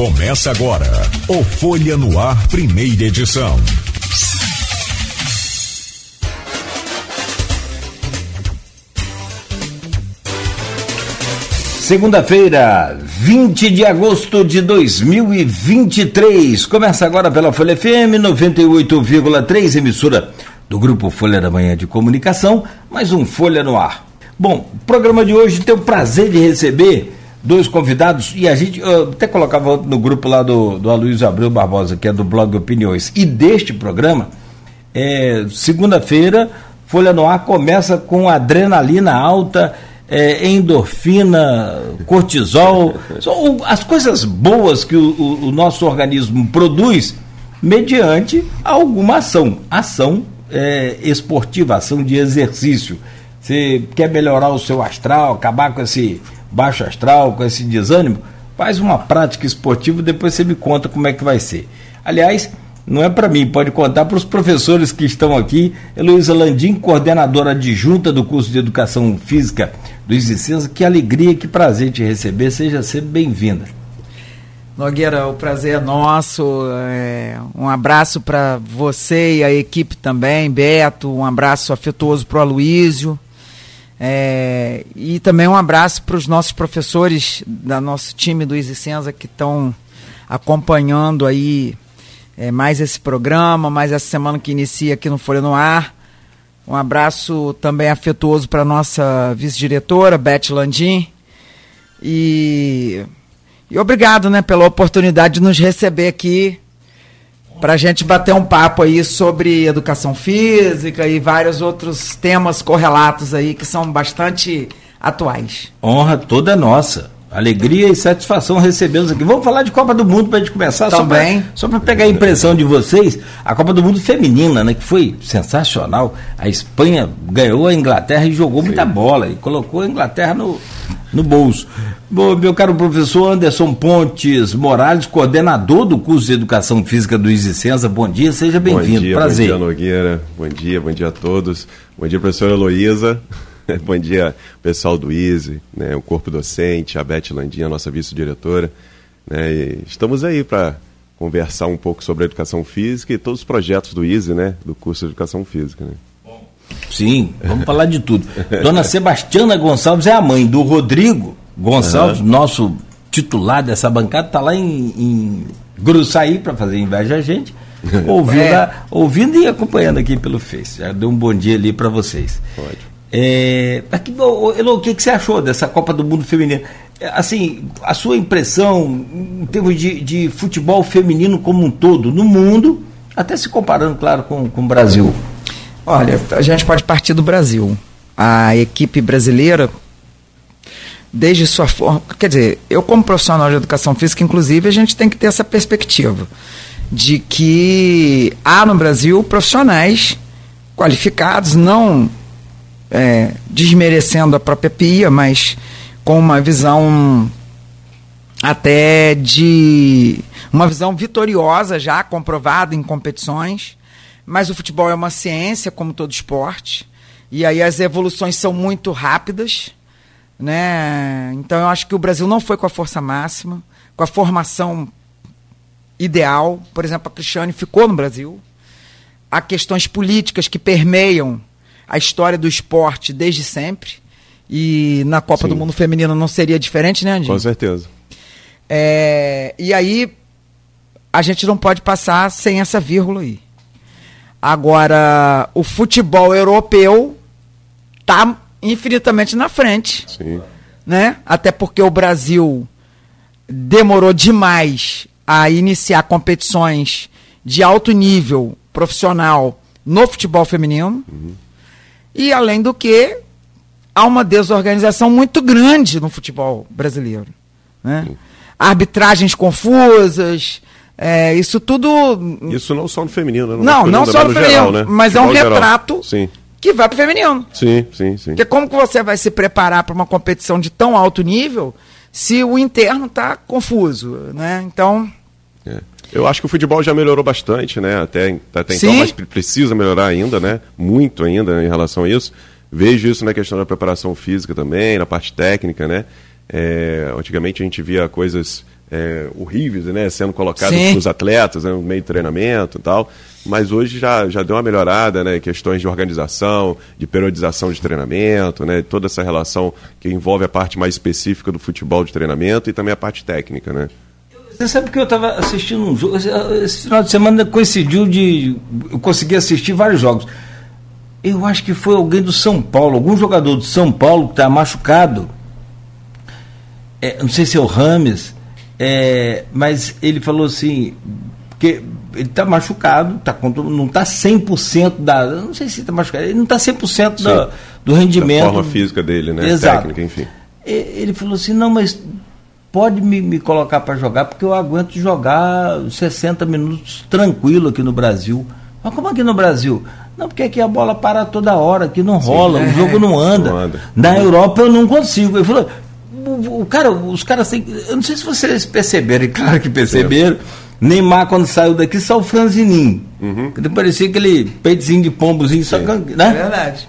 Começa agora o Folha no Ar, primeira edição. Segunda-feira, 20 de agosto de 2023. Começa agora pela Folha FM 98,3, emissora do Grupo Folha da Manhã de Comunicação, mais um Folha no Ar. Bom, o programa de hoje tem o prazer de receber dois convidados e a gente até colocava no grupo lá do, do Aloysio Abreu Barbosa, que é do blog Opiniões, e deste programa, é, segunda-feira, Folha no Ar começa com adrenalina alta, é, endorfina, cortisol, as coisas boas que o, o, o, nosso organismo produz mediante alguma ação, ação é, esportiva, ação de exercício. Você quer melhorar o seu astral, acabar com esse baixo astral, com esse desânimo, faz uma prática esportiva depois você me conta como é que vai ser. Aliás, não é para mim, pode contar para os professores que estão aqui. Heloísa Landim, coordenadora adjunta do curso de Educação Física do Isicenza. Que alegria, que prazer te receber. Seja sempre bem-vinda. Nogueira, o prazer é nosso. É, um abraço para você e a equipe também, Beto. Um abraço afetuoso para o Aloísio. É, e também um abraço para os nossos professores da nosso time do Isicenza que estão acompanhando aí é, mais esse programa, mais essa semana que inicia aqui no Folha no Ar. Um abraço também afetuoso para nossa vice-diretora, Beth Landim. E, e obrigado né, pela oportunidade de nos receber aqui para a gente bater um papo aí sobre educação física e vários outros temas correlatos aí que são bastante atuais. Honra toda nossa. Alegria e satisfação recebê-los aqui. Vamos falar de Copa do Mundo para a gente começar. Também. Só para pegar a impressão de vocês, a Copa do Mundo feminina, né, que foi sensacional. A Espanha ganhou a Inglaterra e jogou Sim. muita bola e colocou a Inglaterra no, no bolso. Bom, meu caro professor Anderson Pontes Morales, coordenador do curso de Educação Física do Isicenza, bom dia, seja bem-vindo. Prazer. Bom dia, Nogueira. Bom dia, bom dia a todos. Bom dia, professora Heloísa. Bom dia, pessoal do ISE, né, o corpo docente, a Beth Landinha, nossa vice-diretora. Né, estamos aí para conversar um pouco sobre a educação física e todos os projetos do ISE, né, do curso de educação física. Né. Sim, vamos falar de tudo. Dona Sebastiana Gonçalves é a mãe do Rodrigo Gonçalves, uhum. nosso titular dessa bancada, está lá em, em Gruçaí para fazer inveja a gente. Ouvindo, é. ouvindo e acompanhando aqui pelo Face. Já deu um bom dia ali para vocês. Pode. É, aqui, Elo, o que, que você achou dessa Copa do Mundo Feminino? É, assim, a sua impressão em termos de, de futebol feminino como um todo, no mundo, até se comparando, claro, com, com o Brasil. Olha, a gente pode partir do Brasil. A equipe brasileira, desde sua forma. Quer dizer, eu, como profissional de educação física, inclusive, a gente tem que ter essa perspectiva de que há no Brasil profissionais qualificados, não é, desmerecendo a própria Pia, mas com uma visão até de uma visão vitoriosa já comprovada em competições. Mas o futebol é uma ciência, como todo esporte, e aí as evoluções são muito rápidas, né? Então eu acho que o Brasil não foi com a força máxima, com a formação ideal. Por exemplo, a Cristiane ficou no Brasil. Há questões políticas que permeiam a história do esporte desde sempre. E na Copa Sim. do Mundo Feminino não seria diferente, né, Andinho? Com certeza. É, e aí, a gente não pode passar sem essa vírgula aí. Agora, o futebol europeu está infinitamente na frente. Sim. Né? Até porque o Brasil demorou demais a iniciar competições de alto nível profissional no futebol feminino. Uhum. E, além do que, há uma desorganização muito grande no futebol brasileiro. Né? Arbitragens confusas, é, isso tudo. Isso não só no feminino, né? Não, não, só no feminino, geral, né? mas é um retrato que vai para o feminino. Sim, sim, sim. Porque como que você vai se preparar para uma competição de tão alto nível se o interno está confuso, né? Então. É. Eu acho que o futebol já melhorou bastante, né? Até, até então, mas precisa melhorar ainda, né? Muito ainda em relação a isso. Vejo isso na questão da preparação física também, na parte técnica, né? É, antigamente a gente via coisas é, horríveis, né? Sendo colocadas para os atletas né, no meio de treinamento e tal. Mas hoje já, já deu uma melhorada, né? Questões de organização, de periodização de treinamento, né? Toda essa relação que envolve a parte mais específica do futebol de treinamento e também a parte técnica, né? Você sabe que eu estava assistindo um jogo, esse final de semana coincidiu de. Eu consegui assistir vários jogos. Eu acho que foi alguém do São Paulo, algum jogador do São Paulo que está machucado. É, não sei se é o Rames, é, mas ele falou assim, porque ele está machucado, tá, não está 100% da. Não sei se está machucado, ele não está 100% da, do rendimento. Da forma física dele, né? Exato. Técnica, enfim. Ele falou assim, não, mas pode me, me colocar para jogar, porque eu aguento jogar 60 minutos tranquilo aqui no Brasil. Mas como aqui no Brasil? Não, porque aqui a bola para toda hora, aqui não rola, Sim, é, o jogo não anda. não anda. Na Europa eu não consigo. Ele falou, o, o cara, os caras têm. Eu não sei se vocês perceberam, e claro que perceberam. É. Neymar, quando saiu daqui, só o franzininho. Uhum. Parecia aquele peitozinho de pombozinho, só né? É verdade.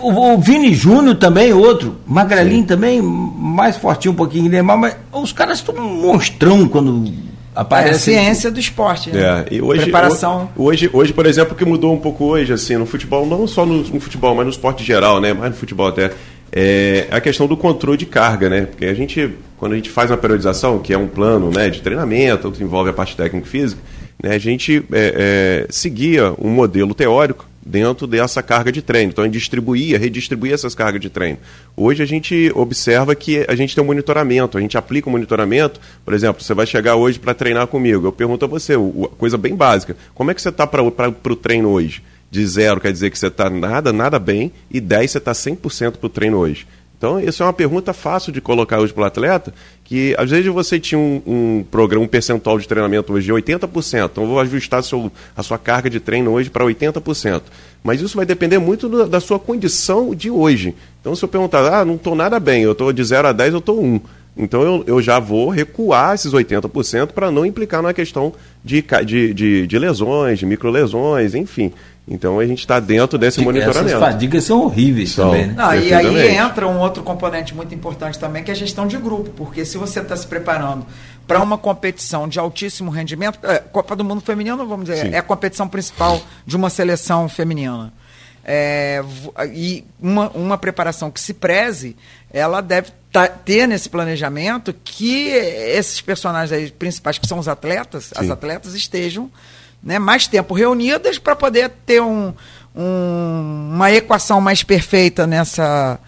O, o Vini Júnior também, outro. Magrelinho Sim. também, mais fortinho um pouquinho que Neymar, mas os caras estão um monstrão quando aparece. É a ciência do esporte, né? É, e hoje, Preparação. Hoje, hoje, por exemplo, o que mudou um pouco hoje, assim, no futebol, não só no, no futebol, mas no esporte geral, né? Mais no futebol até. É a questão do controle de carga, né? Porque a gente, quando a gente faz uma periodização, que é um plano né, de treinamento, que envolve a parte técnica e física, né, a gente é, é, seguia um modelo teórico dentro dessa carga de treino. Então, a gente distribuía, redistribuía essas cargas de treino. Hoje, a gente observa que a gente tem um monitoramento, a gente aplica um monitoramento. Por exemplo, você vai chegar hoje para treinar comigo. Eu pergunto a você, coisa bem básica, como é que você está para o treino hoje? De zero quer dizer que você está nada, nada bem, e 10 você está 100% para o treino hoje. Então, isso é uma pergunta fácil de colocar hoje para o atleta, que às vezes você tinha um, um, programa, um percentual de treinamento hoje de 80%, então eu vou ajustar seu, a sua carga de treino hoje para 80%. Mas isso vai depender muito do, da sua condição de hoje. Então, se eu perguntar, ah, não estou nada bem, eu estou de 0 a 10, eu estou 1. Então, eu, eu já vou recuar esses 80% para não implicar na questão de, de, de, de lesões, de microlesões, enfim. Então a gente está dentro desse monitoramento. Essas fadigas são horríveis são, também, né? Não, e aí entra um outro componente muito importante também, que é a gestão de grupo, porque se você está se preparando para uma competição de altíssimo rendimento, é, Copa do Mundo Feminino, vamos dizer, Sim. é a competição principal de uma seleção feminina. É, e uma, uma preparação que se preze, ela deve tá, ter nesse planejamento que esses personagens aí principais, que são os atletas, Sim. as atletas estejam né, mais tempo reunidas para poder ter um, um, uma equação mais perfeita nessa,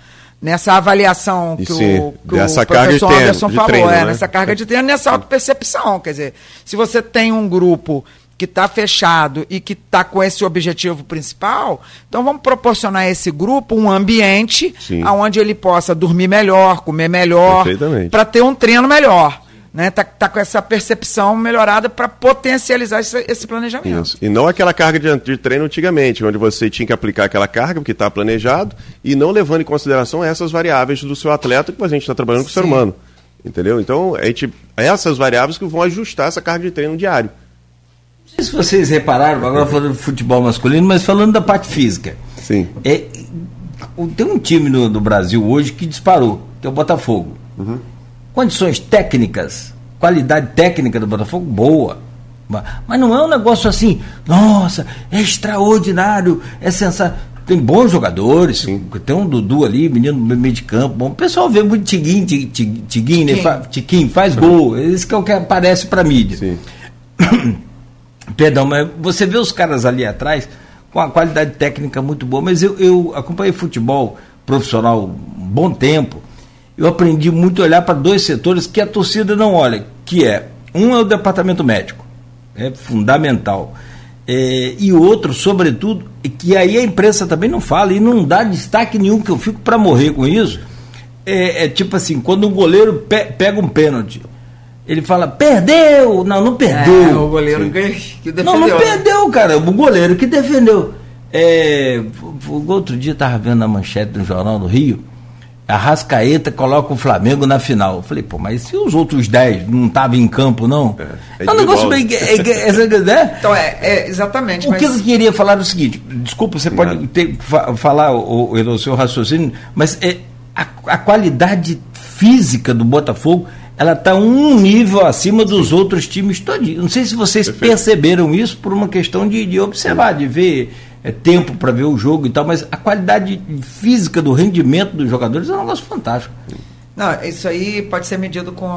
nessa avaliação que, o, que o professor Anderson falou, treino, é, né? nessa carga de treino, nessa autopercepção. Quer dizer, se você tem um grupo que está fechado e que está com esse objetivo principal, então vamos proporcionar a esse grupo um ambiente onde ele possa dormir melhor, comer melhor, para ter um treino melhor né, tá, tá com essa percepção melhorada para potencializar esse, esse planejamento. Isso. E não aquela carga de, de, treino antigamente, onde você tinha que aplicar aquela carga porque está planejado e não levando em consideração essas variáveis do seu atleta que a gente está trabalhando com Sim. o ser humano. Entendeu? Então, a gente, essas variáveis que vão ajustar essa carga de treino diário. Não sei se vocês repararam, agora falando de futebol masculino, mas falando da parte física. Sim. É, tem um time no, do Brasil hoje que disparou, que é o Botafogo. Uhum condições técnicas, qualidade técnica do Botafogo boa. Mas não é um negócio assim, nossa, é extraordinário, é sensacional. Tem bons jogadores, Sim. tem um Dudu ali, menino meio de campo. Bom, o pessoal vê muito Tiguinho, Tiguinho, Tiguinho, né? Fa, Tiquinho faz gol. Esse que é o que aparece para mídia. Sim. Perdão, mas você vê os caras ali atrás com a qualidade técnica muito boa. Mas eu, eu acompanhei futebol profissional um bom tempo eu aprendi muito a olhar para dois setores que a torcida não olha, que é um é o departamento médico, é fundamental. É, e outro, sobretudo, que aí a imprensa também não fala e não dá destaque nenhum, que eu fico para morrer com isso. É, é, tipo assim, quando um goleiro pe pega um pênalti, ele fala, perdeu! Não, não perdeu. É, o goleiro que defendeu. Não, não né? perdeu, cara, o goleiro que defendeu. É, outro dia estava vendo a manchete do Jornal do Rio, a Rascaeta coloca o Flamengo na final. Eu falei, pô, mas se os outros 10 não estavam em campo, não? É, é, é um negócio bem. É, é, é, né? Então, é, é exatamente. O mas... que eu queria falar é o seguinte: desculpa, você pode ter, fa falar o, o, o, seu raciocínio, mas é, a, a qualidade física do Botafogo ela está um nível acima dos outros times todinhos. Não sei se vocês Perfeito. perceberam isso por uma questão de, de observar, de ver é, tempo para ver o jogo e tal, mas a qualidade física do rendimento dos jogadores é um negócio fantástico. Não, isso aí pode ser medido com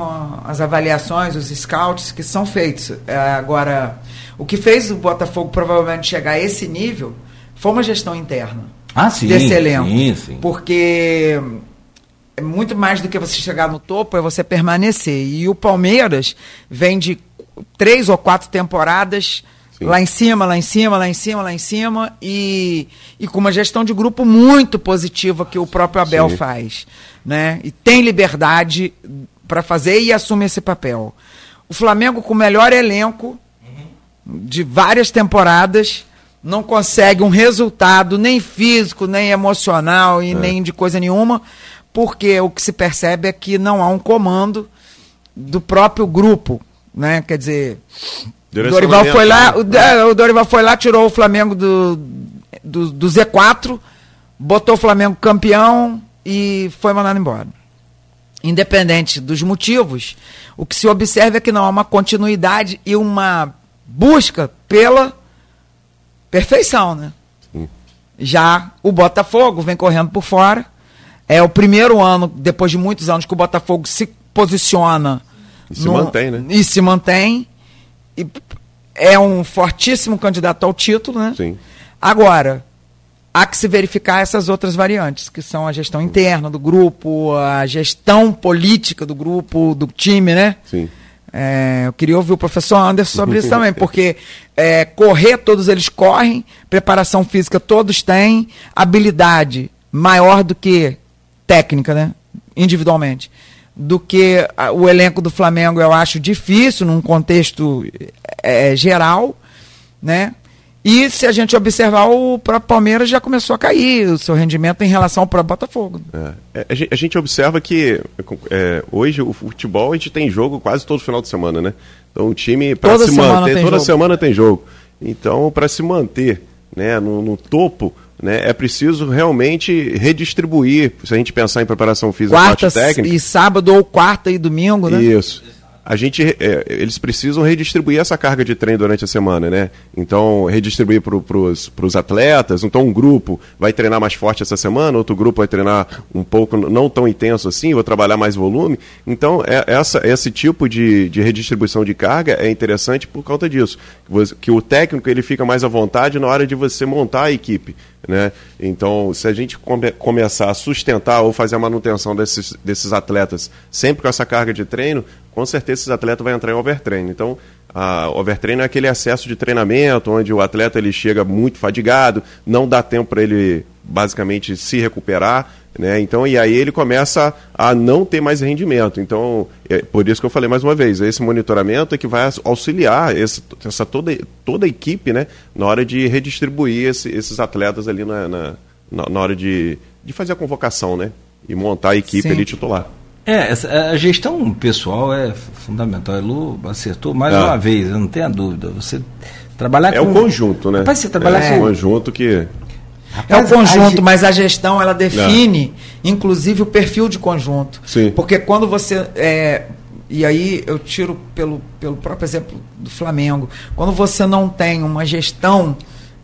as avaliações, os scouts que são feitos. É, agora, o que fez o Botafogo provavelmente chegar a esse nível foi uma gestão interna. Ah, sim. Desse elenco. Sim, sim. Porque é muito mais do que você chegar no topo, é você permanecer. E o Palmeiras vem de três ou quatro temporadas Sim. lá em cima, lá em cima, lá em cima, lá em cima, e, e com uma gestão de grupo muito positiva que o próprio Abel Sim. faz. Né? E tem liberdade para fazer e assume esse papel. O Flamengo, com o melhor elenco de várias temporadas, não consegue um resultado nem físico, nem emocional e é. nem de coisa nenhuma, porque o que se percebe é que não há um comando do próprio grupo, né? Quer dizer, Dorival foi lá, o, é, o, Dorival foi lá, tirou o Flamengo do, do, do Z4, botou o Flamengo campeão e foi mandado embora. Independente dos motivos, o que se observa é que não há uma continuidade e uma busca pela perfeição, né? Sim. Já o Botafogo vem correndo por fora é o primeiro ano, depois de muitos anos, que o Botafogo se posiciona. E se no, mantém, né? E se mantém. E é um fortíssimo candidato ao título, né? Sim. Agora, há que se verificar essas outras variantes, que são a gestão interna do grupo, a gestão política do grupo, do time, né? Sim. É, eu queria ouvir o professor Anderson sobre isso também, porque é, correr todos eles correm, preparação física todos têm, habilidade maior do que técnica, né? Individualmente. Do que a, o elenco do Flamengo, eu acho difícil num contexto é, geral, né? E se a gente observar, o próprio Palmeiras já começou a cair o seu rendimento em relação ao próprio Botafogo. É, é a, gente, observa que é, hoje o futebol a gente tem jogo quase todo final de semana, né? Então o time, para se manter, toda jogo. semana tem jogo. Então, para se manter né, no, no topo, né, é preciso realmente redistribuir, se a gente pensar em preparação física quarta técnica. E sábado ou quarta e domingo, né? Isso a gente é, eles precisam redistribuir essa carga de treino durante a semana, né? Então, redistribuir para os atletas. Então, um grupo vai treinar mais forte essa semana, outro grupo vai treinar um pouco não tão intenso assim, vou trabalhar mais volume. Então, é, essa, esse tipo de, de redistribuição de carga é interessante por conta disso. Que o técnico ele fica mais à vontade na hora de você montar a equipe. Né? Então, se a gente come, começar a sustentar ou fazer a manutenção desses, desses atletas sempre com essa carga de treino, com certeza esses atletas vão entrar em overtreino. Então, a overtreino é aquele excesso de treinamento onde o atleta ele chega muito fadigado, não dá tempo para ele basicamente se recuperar, né? Então, e aí ele começa a não ter mais rendimento. Então, é por isso que eu falei mais uma vez, esse monitoramento é que vai auxiliar esse, essa toda, toda a equipe, né? Na hora de redistribuir esse, esses atletas ali na, na, na, hora de, de fazer a convocação, né? E montar a equipe Sim. ali titular. É, a gestão pessoal é fundamental. A Lu acertou mais ah. uma vez, eu não tenho a dúvida. Você trabalhar é com... o conjunto, né? Rapaz, você trabalhar é com... o conjunto que é o conjunto, a... mas a gestão ela define, Não. inclusive, o perfil de conjunto. Sim. Porque quando você. É, e aí eu tiro pelo, pelo próprio exemplo do Flamengo. Quando você não tem uma gestão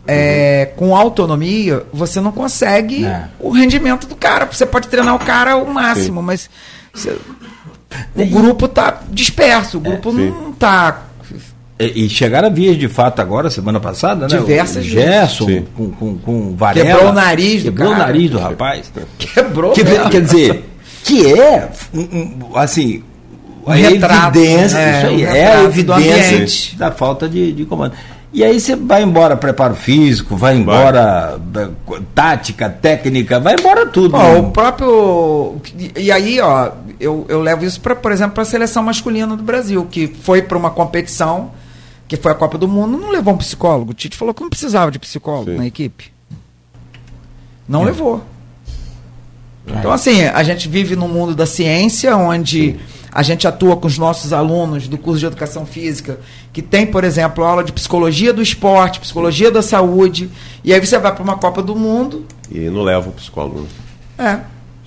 é, uhum. com autonomia, você não consegue é. o rendimento do cara. Você pode treinar o cara ao máximo, Sim. mas você, o grupo está disperso, o grupo é, não está e, e chegaram a vias de fato agora, semana passada, né? Diversas o Gerson com, com, com Varela. Quebrou o nariz do Quebrou cara. o nariz do rapaz. Quebrou que, Quer dizer, que é, assim, a retrato, evidência, é, isso aí, é a evidência da falta de, de comando. E aí você vai embora preparo físico, vai embora vai. tática, técnica, vai embora tudo. Ó, né? o próprio. E aí, ó, eu, eu levo isso, pra, por exemplo, para a seleção masculina do Brasil, que foi para uma competição que foi a Copa do Mundo, não levou um psicólogo. O Tite falou que não precisava de psicólogo Sim. na equipe. não é. levou. Então, assim, a gente vive num mundo da ciência, onde Sim. a gente atua com os nossos alunos do curso de educação física, que tem, por exemplo, aula de psicologia do esporte, psicologia da saúde, e aí você vai para uma Copa do Mundo. E não leva o psicólogo. É.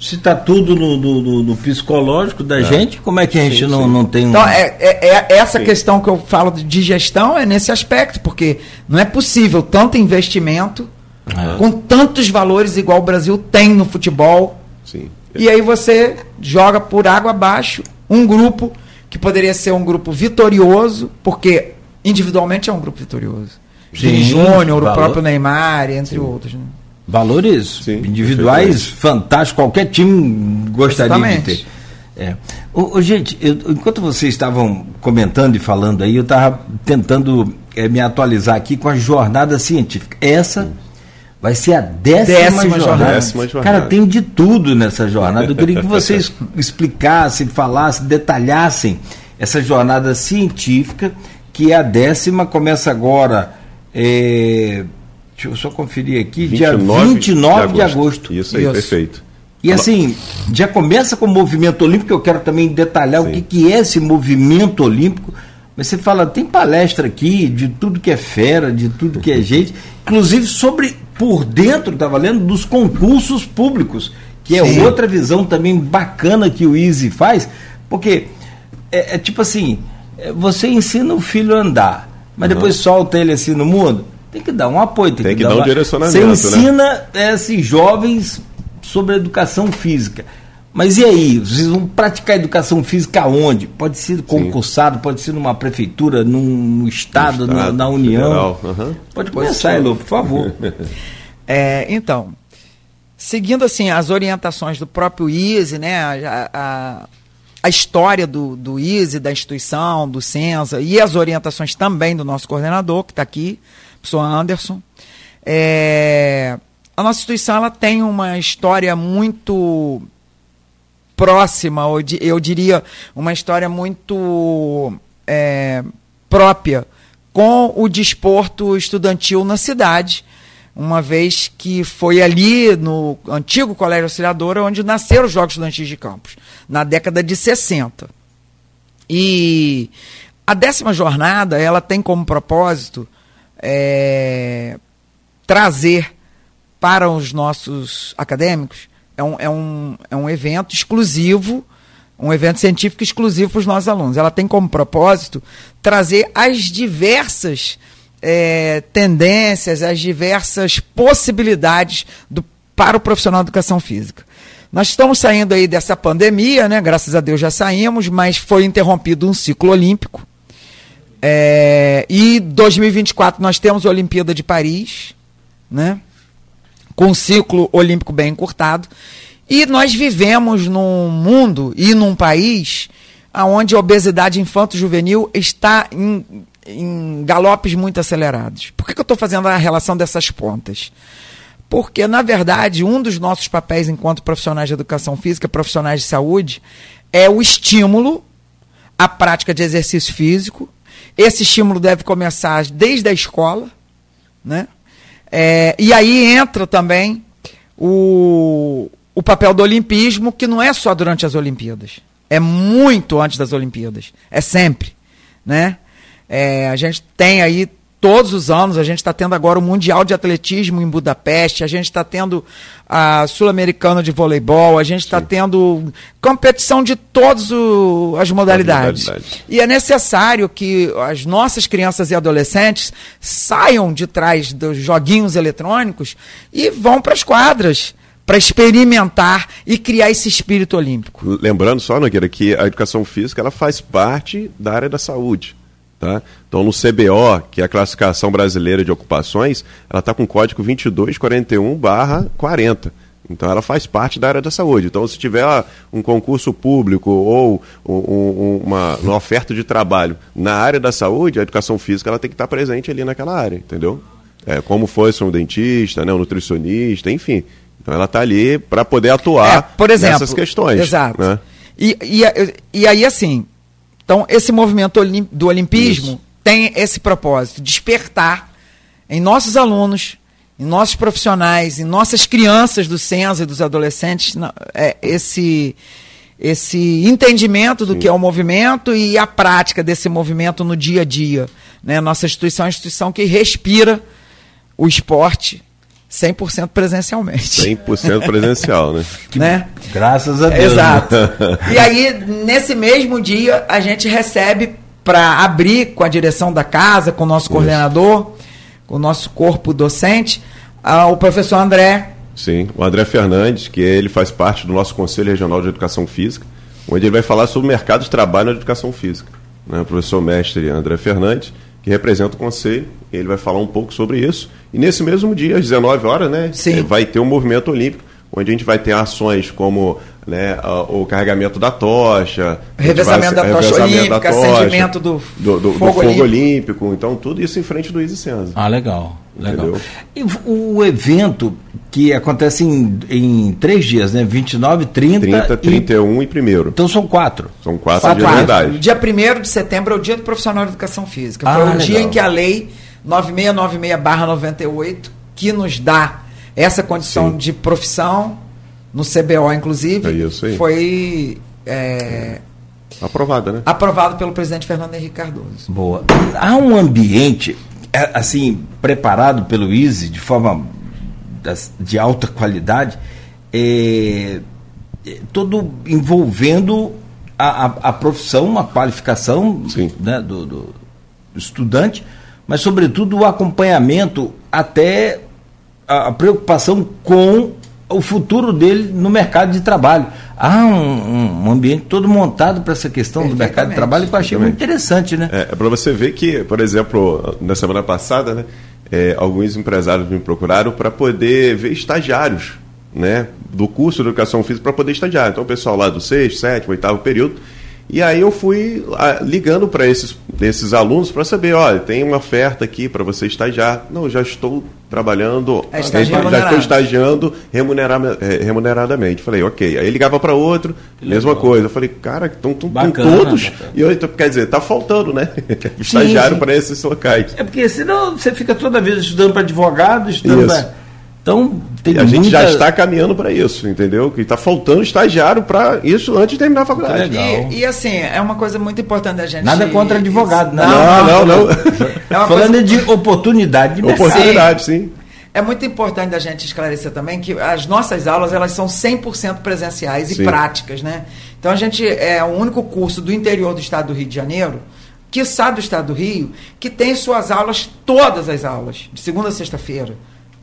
se está tudo no, no, no, psicológico da é. gente, como é que a gente sim, não, sim. não tem um... Então, é, é, é essa sim. questão que eu falo de gestão é nesse aspecto, porque não é possível tanto investimento é. com tantos valores igual o Brasil tem no futebol. Sim. E aí você joga por água abaixo um grupo que poderia ser um grupo vitorioso, porque individualmente é um grupo vitorioso. Sim, Júnior, o próprio Neymar, entre outros. Né? Valores Sim, individuais fantásticos, qualquer time gostaria Exatamente. de ter. É. O, o, gente, eu, enquanto vocês estavam comentando e falando aí, eu estava tentando é, me atualizar aqui com a jornada científica. Essa vai ser a décima, décima jornada. décima jornada. Cara, tem de tudo nessa jornada. Eu queria que vocês explicassem, falassem, detalhassem essa jornada científica, que é a décima, começa agora. É, Deixa eu só conferir aqui, 29 dia 29 de agosto. De agosto. Isso aí, Isso. perfeito. E assim, já começa com o movimento olímpico, eu quero também detalhar Sim. o que, que é esse movimento olímpico. Mas você fala, tem palestra aqui de tudo que é fera, de tudo que é gente, inclusive sobre, por dentro, estava lendo, dos concursos públicos, que é Sim. outra visão também bacana que o Easy faz, porque é, é tipo assim, é, você ensina o filho a andar, mas uhum. depois solta ele assim no mundo tem que dar um apoio, tem, tem que, que, dar, um direcionamento. Você né? ensina né? esses jovens sobre educação física. Mas e aí? Vocês vão praticar educação física onde? Pode ser concursado, Sim. pode ser numa prefeitura, num estado, no estado na, na, União. Uhum. Pode começar, Elô, por favor. é, então, seguindo assim as orientações do próprio ISE, né, a, a, a história do, do ISE, da instituição, do CENSA, e as orientações também do nosso coordenador, que está aqui, professor Anderson. É, a nossa instituição ela tem uma história muito próxima, eu diria uma história muito é, própria com o desporto estudantil na cidade, uma vez que foi ali no antigo Colégio Auxiliadora onde nasceram os Jogos Estudantis de Campos, na década de 60. E a décima jornada ela tem como propósito é, trazer para os nossos acadêmicos é um, é, um, é um evento exclusivo, um evento científico exclusivo para os nossos alunos. Ela tem como propósito trazer as diversas é, tendências, as diversas possibilidades do, para o profissional de educação física. Nós estamos saindo aí dessa pandemia, né? Graças a Deus já saímos, mas foi interrompido um ciclo olímpico é, e 2024 nós temos a Olimpíada de Paris, né? com um ciclo olímpico bem encurtado. E nós vivemos num mundo e num país onde a obesidade infanto-juvenil está em, em, galopes muito acelerados. Por que, que eu estou fazendo a relação dessas pontas? Porque, na verdade, um dos nossos papéis enquanto profissionais de educação física, profissionais de saúde, é o estímulo à prática de exercício físico, esse estímulo deve começar desde a escola, né? É, e aí entra também o, o papel do olimpismo, que não é só durante as Olimpíadas. É muito antes das Olimpíadas. É sempre. Né? É, a gente tem aí todos os anos. A gente está tendo agora o Mundial de Atletismo em Budapeste, a gente está tendo a Sul-Americana de Voleibol, a gente está tendo competição de todas as modalidades. modalidades. E é necessário que as nossas crianças e adolescentes saiam de trás dos joguinhos eletrônicos e vão para as quadras para experimentar e criar esse espírito olímpico. Lembrando só, Nogueira, que a educação física ela faz parte da área da saúde. Tá? Então, no CBO, que é a classificação brasileira de ocupações, ela está com código 2241-40. Então, ela faz parte da área da saúde. Então, se tiver um concurso público ou um, uma, uma, oferta de trabalho na área da saúde, a educação física ela tem que estar presente ali naquela área, entendeu? É, como fosse um dentista, né, um nutricionista, enfim. Então, ela está ali para poder atuar é, por exemplo, nessas questões. Exato. Né? E, e, e aí, assim, então, esse movimento do olimpismo Isso. tem esse propósito, despertar em nossos alunos, em nossos profissionais, em nossas crianças do Sensa e dos adolescentes, é, esse, esse entendimento do Sim. que é o movimento e a prática desse movimento no dia a dia. Né? Nossa instituição é uma instituição que respira o esporte 100% presencialmente. 100% presencial, né? né? Graças a Deus. Exato. e aí, nesse mesmo dia, a gente recebe para abrir com a direção da casa, com o nosso coordenador, com o nosso corpo docente, o professor André. Sim, o André Fernandes, que ele faz parte do nosso Conselho Regional de Educação Física, onde ele vai falar sobre o mercado de trabalho na educação física. Né? O professor mestre André Fernandes, que representa o Conselho, ele vai falar um pouco sobre isso. E nesse mesmo dia, às 19 horas, né, Sim. vai ter um movimento olímpico, onde a gente vai ter ações como né, o carregamento da tocha, revezamento da tocha revezamento olímpica, da tocha, acendimento do, do, do, fogo, do fogo olímpico. olímpico. Então, tudo isso em frente do Easy Senza. Ah, legal. Legal. Entendeu? E o evento que acontece em, em três dias, né? 29, 30. 30, e... 31 e primeiro. Então são quatro. São quatro, Quatro dias verdade. Dia 1 de setembro é o dia do profissional de educação física. Ah, Foi o legal. dia em que a lei 9696-98, que nos dá essa condição Sim. de profissão, no CBO inclusive, É isso aí. foi é, Aprovada, né? aprovado pelo presidente Fernando Henrique Cardoso. Boa. Há um ambiente, assim, preparado pelo ISE de forma de alta qualidade, é, é, todo envolvendo a, a- a profissão, uma qualificação né, do, do estudante, mas, sobretudo, o acompanhamento até a, a preocupação com o futuro dele no mercado de trabalho. Há um, um- ambiente todo montado para essa questão do mercado de trabalho que eu achei muito interessante, né? É, é para você ver que, por exemplo, na semana passada, né, é, alguns empresários me procuraram para poder ver estagiários né, do curso de educação física para poder estagiar. Então, o pessoal lá do sexto, sétimo, oitavo período. E aí eu fui ah, ligando para esses, esses alunos para saber, olha, tem uma oferta aqui para você estagiar. Não, já estou trabalhando, É já estou estagiando remunerada- eh, remuneradamente. Falei, ok. Aí ligava para outro, mesma coisa. Eu falei, cara, estão todos. bacana. E eu, então, quer dizer, está faltando, né? Estagiário para esses locais. É porque senão você fica toda vez estudando para advogado, estudando Isso. para. Então, tem E a gente já muita- está caminhando para isso, entendeu? Que está faltando estagiário para isso antes de terminar a faculdade. E, e, assim, é uma coisa muito importante da gente. Nada contra advogado, né? Não, não, não. É uma Falando coisa- de oportunidade de mercado. Oportunidade, sim. É muito importante da gente esclarecer também que as nossas aulas elas são 100% presenciais e Sim. práticas, né? Então a gente é o único curso do interior do estado do Rio de Janeiro, quiçá do estado do Rio, que tem suas aulas, todas as aulas, de segunda a sexta-feira,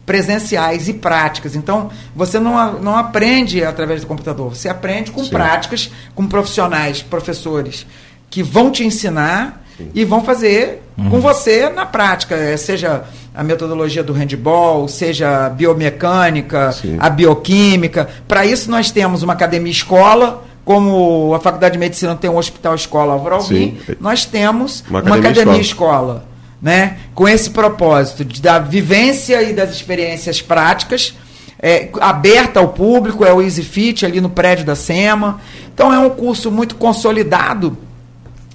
presenciais e práticas. Então você não, não aprende através do computador, você aprende com Sim. práticas, com profissionais, professores, que vão te ensinar e vão fazer com você na prática, eh, seja a metodologia do handball, seja a biomecânica, Sim. a bioquímica. Para isso nós temos uma academia escola, como a Faculdade de Medicina tem um hospital escola Álvaro Alvim, Sim. nós temos Uma uma academia academia, escola, né? Com esse propósito de da vivência e das experiências práticas, é, aberta ao público, é o Easy Fit ali no prédio da SEMA. Então é um curso muito consolidado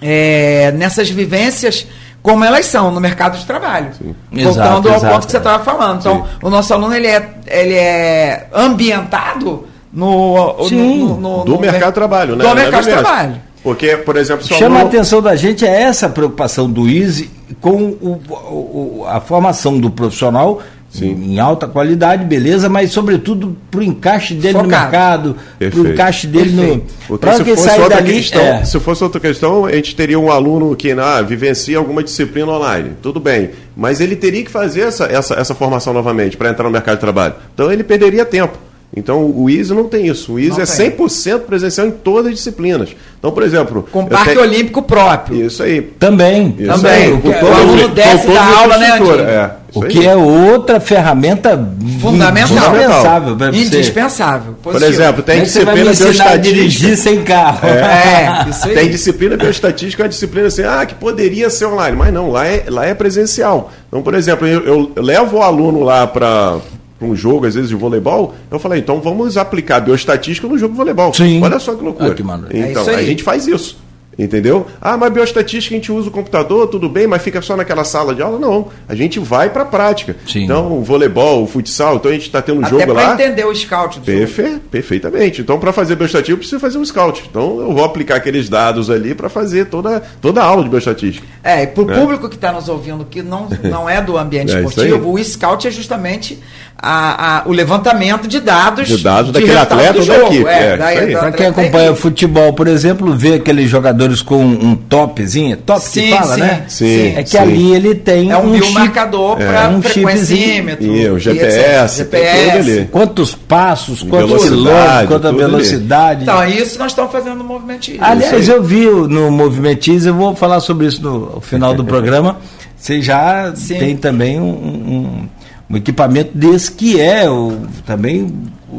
é, nessas vivências como elas são no mercado de trabalho. Exato, Voltando ao exato, ponto que você é. estava falando. Então, Sim. o nosso aluno ele é, ele é ambientado no, no- Sim, no, no- Do mercado mer- de trabalho, né? Do é mercado de trabalho. Porque, por exemplo, se Chama a atenção da gente é essa preocupação do ISE com o- o- a formação do profissional Sim. em alta qualidade, beleza, mas sobretudo para o encaixe dele no Focado. mercado, para o encaixe dele Perfeito. no. Para se que ele fosse, sair outra dali. questão, é. se fosse outra questão, a gente teria um aluno que ah, vivencia alguma disciplina online. Tudo bem. Mas ele teria que fazer essa, essa, essa formação novamente para entrar no mercado de trabalho. Então ele perderia tempo. Então o ISO não tem isso. O ISO Não é tem. 100% presencial em todas as disciplinas. Então, por exemplo. Com parque tenho- olímpico próprio. Isso aí. Também. Isso Também, aí, o o aluno com desce da a aula, né? É, O aí. que é outra ferramenta Fundamental. indispensável para você. Indispensável. Por positivo. exemplo, tem Como é que você vai me disciplina bioestatística. dirigir sem carro. É, isso aí. Tem disciplina bioestatística, é uma disciplina assim, ah, que poderia ser online, mas não, lá é, lá é presencial. Então, por exemplo, eu, eu levo o aluno lá para um jogo, às vezes, de voleibol, eu falei, então vamos aplicar bioestatística no jogo de voleibal. Sim. Olha só que loucura. Que então, É isso aí. a gente faz isso. Entendeu? Ah, mas bioestatística a gente usa o computador, tudo bem, mas fica só naquela sala de aula? Não. A gente vai para a prática. Sim. Então, o voleibol, o futsal, então a gente está tendo um Até jogo lá. entender o scout do jogo. Perfe perfeitamente. Então, para fazer bioestatística, eu preciso fazer um scout. Então, eu vou aplicar aqueles dados ali para fazer toda, toda a aula de bioestatística. É, e para o É. público que está nos ouvindo, que não, não é do ambiente É esportivo, o scout é justamente a, a, o levantamento de dados. De dados daquele atleta ou da equipe. É, é, Para quem acompanha futebol, por exemplo, vê aqueles jogadores com um topzinho, top sim, que fala, sim, né? Sim, é que sim. ali ele tem é um, um marcador é, para um frequencímetro. E o GPS, GPS ali. Quantos passos, quantos Velocidade, quilômetros, quanta velocidade. Então, isso nós estamos fazendo no Movimentize. Aliás, eu vi no Movimentize, eu vou falar sobre isso no final do programa. Você já Sim. tem também um, um, um equipamento desse que é o, também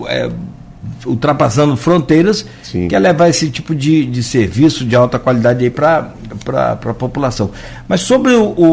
é, ultrapassando fronteiras, Sim. que é levar esse tipo de, de serviço de alta qualidade para a população. Mas sobre o, o,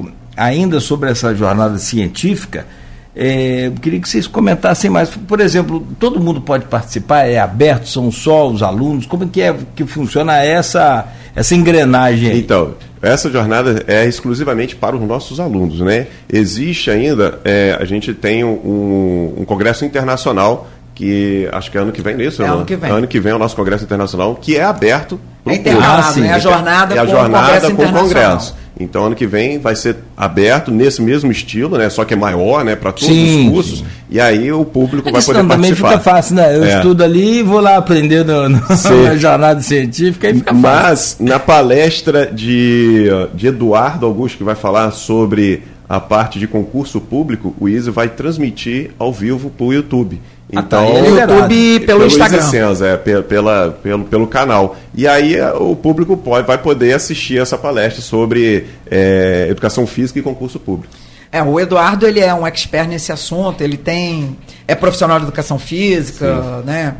o- ainda sobre essa jornada científica, é, eu queria que vocês comentassem mais. Por exemplo, todo mundo pode participar, é aberto, são só os alunos, como é que é que funciona essa, essa engrenagem aí? Então, essa jornada é exclusivamente para os nossos alunos, né? Existe ainda, é, a gente tem um, um congresso internacional que acho que é ano que vem nisso, É né? ano que vem. Ano que vem é o nosso congresso internacional que é aberto pro É internado, Ah, sim. né? A jornada é a com jornada com o Internacional. congresso. Então, ano que vem vai ser aberto nesse mesmo estilo, né? Só que é maior, né? Para todos Sim, os cursos. sim. E aí o público É vai poder senão também participar. fica fácil, né? Eu É. estudo ali e vou lá aprender no, no- na jornada científica e fica fácil. Mas na palestra de, de Eduardo Augusto, que vai falar sobre a parte de concurso público, o Easy vai transmitir ao vivo para o YouTube. Ah, tá. Então, Ele é. YouTube pelo Instagram. Easy Sense, é, pe- pela, pelo, pelo canal. E aí é, o público pode, vai poder assistir essa palestra sobre é, educação física e concurso público. É, o Eduardo ele é um expert nesse assunto, ele tem é profissional de educação física, né?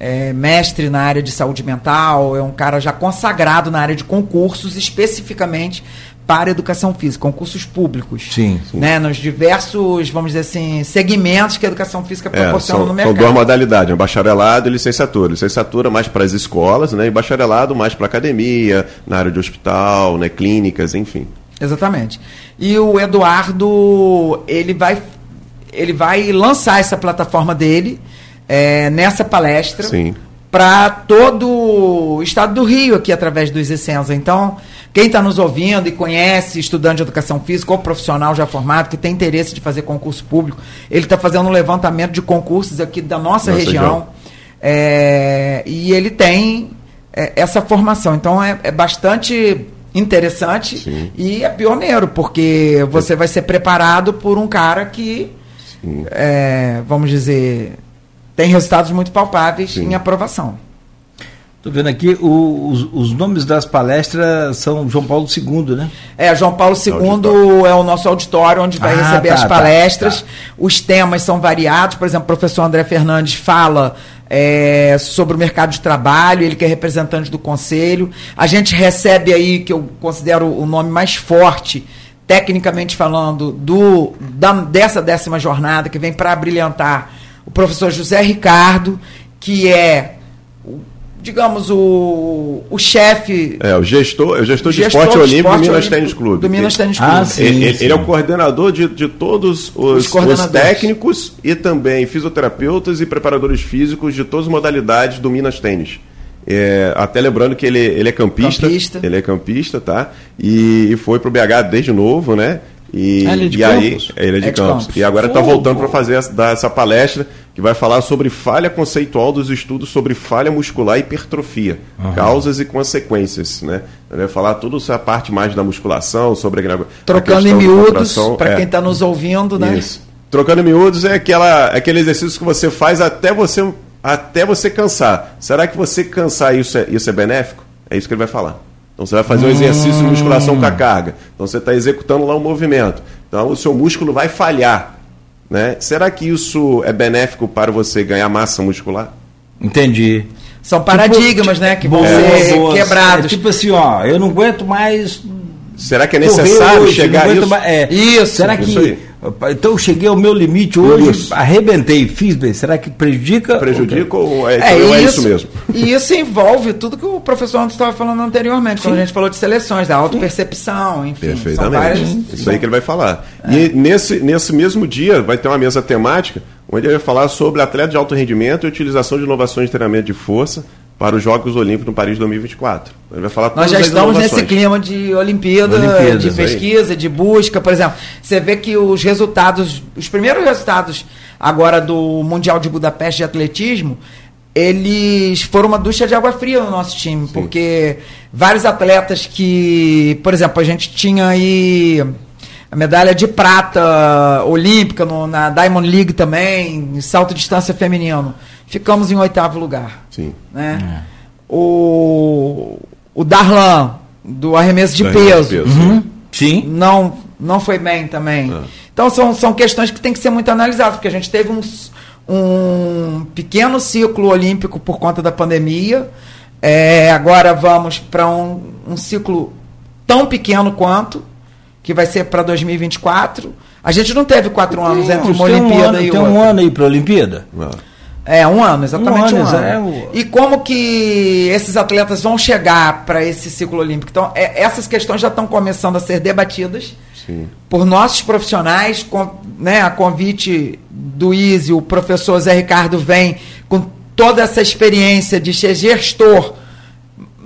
É mestre na área de saúde mental, é um cara já consagrado na área de concursos, especificamente para educação física, concursos públicos. Sim, sim. Né, nos diversos, vamos dizer assim, segmentos que a educação física É, proporciona são, no são mercado. duas modalidades, né? bacharelado e licenciatura. Licenciatura mais para as escolas, né? E bacharelado mais para academia, na área de hospital, né? Clínicas, enfim. Exatamente. E o Eduardo, ele vai, ele vai lançar essa plataforma dele é, nessa palestra para todo o estado do Rio aqui através do Isensa. Então, quem está nos ouvindo e conhece estudante de educação física ou profissional já formado que tem interesse de fazer concurso público, ele está fazendo um levantamento de concursos aqui da nossa, Nossa região. região. É, e ele tem é, essa formação. Então é, é bastante interessante Sim. e é pioneiro, porque você vai ser preparado por um cara que, é, vamos dizer, tem resultados muito palpáveis Sim. em aprovação. Estou vendo aqui, o- os, os nomes das palestras são João Paulo II, né? É, João Paulo II Auditório. é o nosso auditório onde vai Ah, receber tá, as tá, palestras. tá. Os temas são variados. Por exemplo, o professor André Fernandes fala é, sobre o mercado de trabalho, ele que é representante do conselho. A gente recebe aí, que eu considero o nome mais forte, tecnicamente falando, do, da- dessa décima jornada, que vem para brilhantar o professor José Ricardo, que é, digamos, o, o chefe É, o gestor, o gestor de gestor esporte olímpico do Minas Tênis Clube. Do Minas Tênis Ah, Clube. sim. Ele, ele- ele é o coordenador de, de todos os, Os os técnicos e também fisioterapeutas e preparadores físicos de todas as modalidades do Minas Tênis. É, até lembrando que ele, ele é campista, Campista. Ele é campista, tá? E, e foi pro BH desde novo, né? E, Ah, ele é de e aí, Campos? ele é de É de Campos. Campos. E agora está voltando para fazer essa, dar essa palestra que vai falar sobre falha conceitual dos estudos sobre falha muscular e hipertrofia, causas e consequências, né? Ele vai falar toda essa parte mais da musculação, sobre a, a Trocando em miúdos, para É, quem está nos ouvindo, né? Isso. Trocando em miúdos é aquela, aquele exercício que você faz até você, até você cansar. Será que você cansar isso é, isso é benéfico? É isso que ele vai falar. Então você vai fazer um exercício de musculação com a carga. Então você está executando lá um movimento. Então o seu músculo vai falhar. Né? Será que isso é benéfico para você ganhar massa muscular? Entendi. São paradigmas, né, que vão Boa, ser boa. quebrados. É tipo assim, ó, eu não aguento mais Será que é necessário hoje, chegar não a aguento isso? mais- é. Isso, Será que isso. Então eu cheguei ao meu limite hoje, Isso. arrebentei, fiz bem. Será que prejudica? Prejudica ou é, É, ou é isso, isso mesmo? E isso envolve tudo que o professor Anderson estava falando anteriormente, quando a gente falou de seleções, da autopercepção, enfim. São Perfeitamente. várias, Isso aí que ele vai falar. E nesse, nesse mesmo dia vai ter uma mesa temática onde ele vai falar sobre atleta de alto rendimento e utilização de inovações de treinamento de força para os Jogos Olímpicos no Paris 2024. Ele vai falar Nós já estamos nesse clima de Olimpíada, Olimpíadas, de pesquisa, aí. de busca, por exemplo. Você vê que os resultados, os primeiros resultados agora do Mundial de Budapeste de atletismo, eles foram uma ducha de água fria no nosso time, Sim. porque vários atletas que, por exemplo, a gente tinha aí a medalha de prata olímpica no, na Diamond League também, em salto distância feminino ficamos em oitavo lugar. Sim. Né? É. O, o Darlan, do arremesso de peso. peso. Uhum. Sim. Não, não foi bem também. É. Então são, são questões que tem que ser muito analisadas, porque a gente teve um, um pequeno ciclo olímpico por conta da pandemia. É, agora vamos para um, um ciclo tão pequeno quanto, que vai ser para 2024. A gente não teve quatro anos entre uma Olimpíada um ano, e outra. Tem um ano aí para a Olimpíada? Não. É, um ano, exatamente um ano. Um ano. É o... E como que esses atletas vão chegar para esse ciclo olímpico? Então, é, essas questões já estão começando a ser debatidas Sim. por nossos profissionais, com, né, a convite do ISE, o professor Zé Ricardo vem com toda essa experiência de ser gestor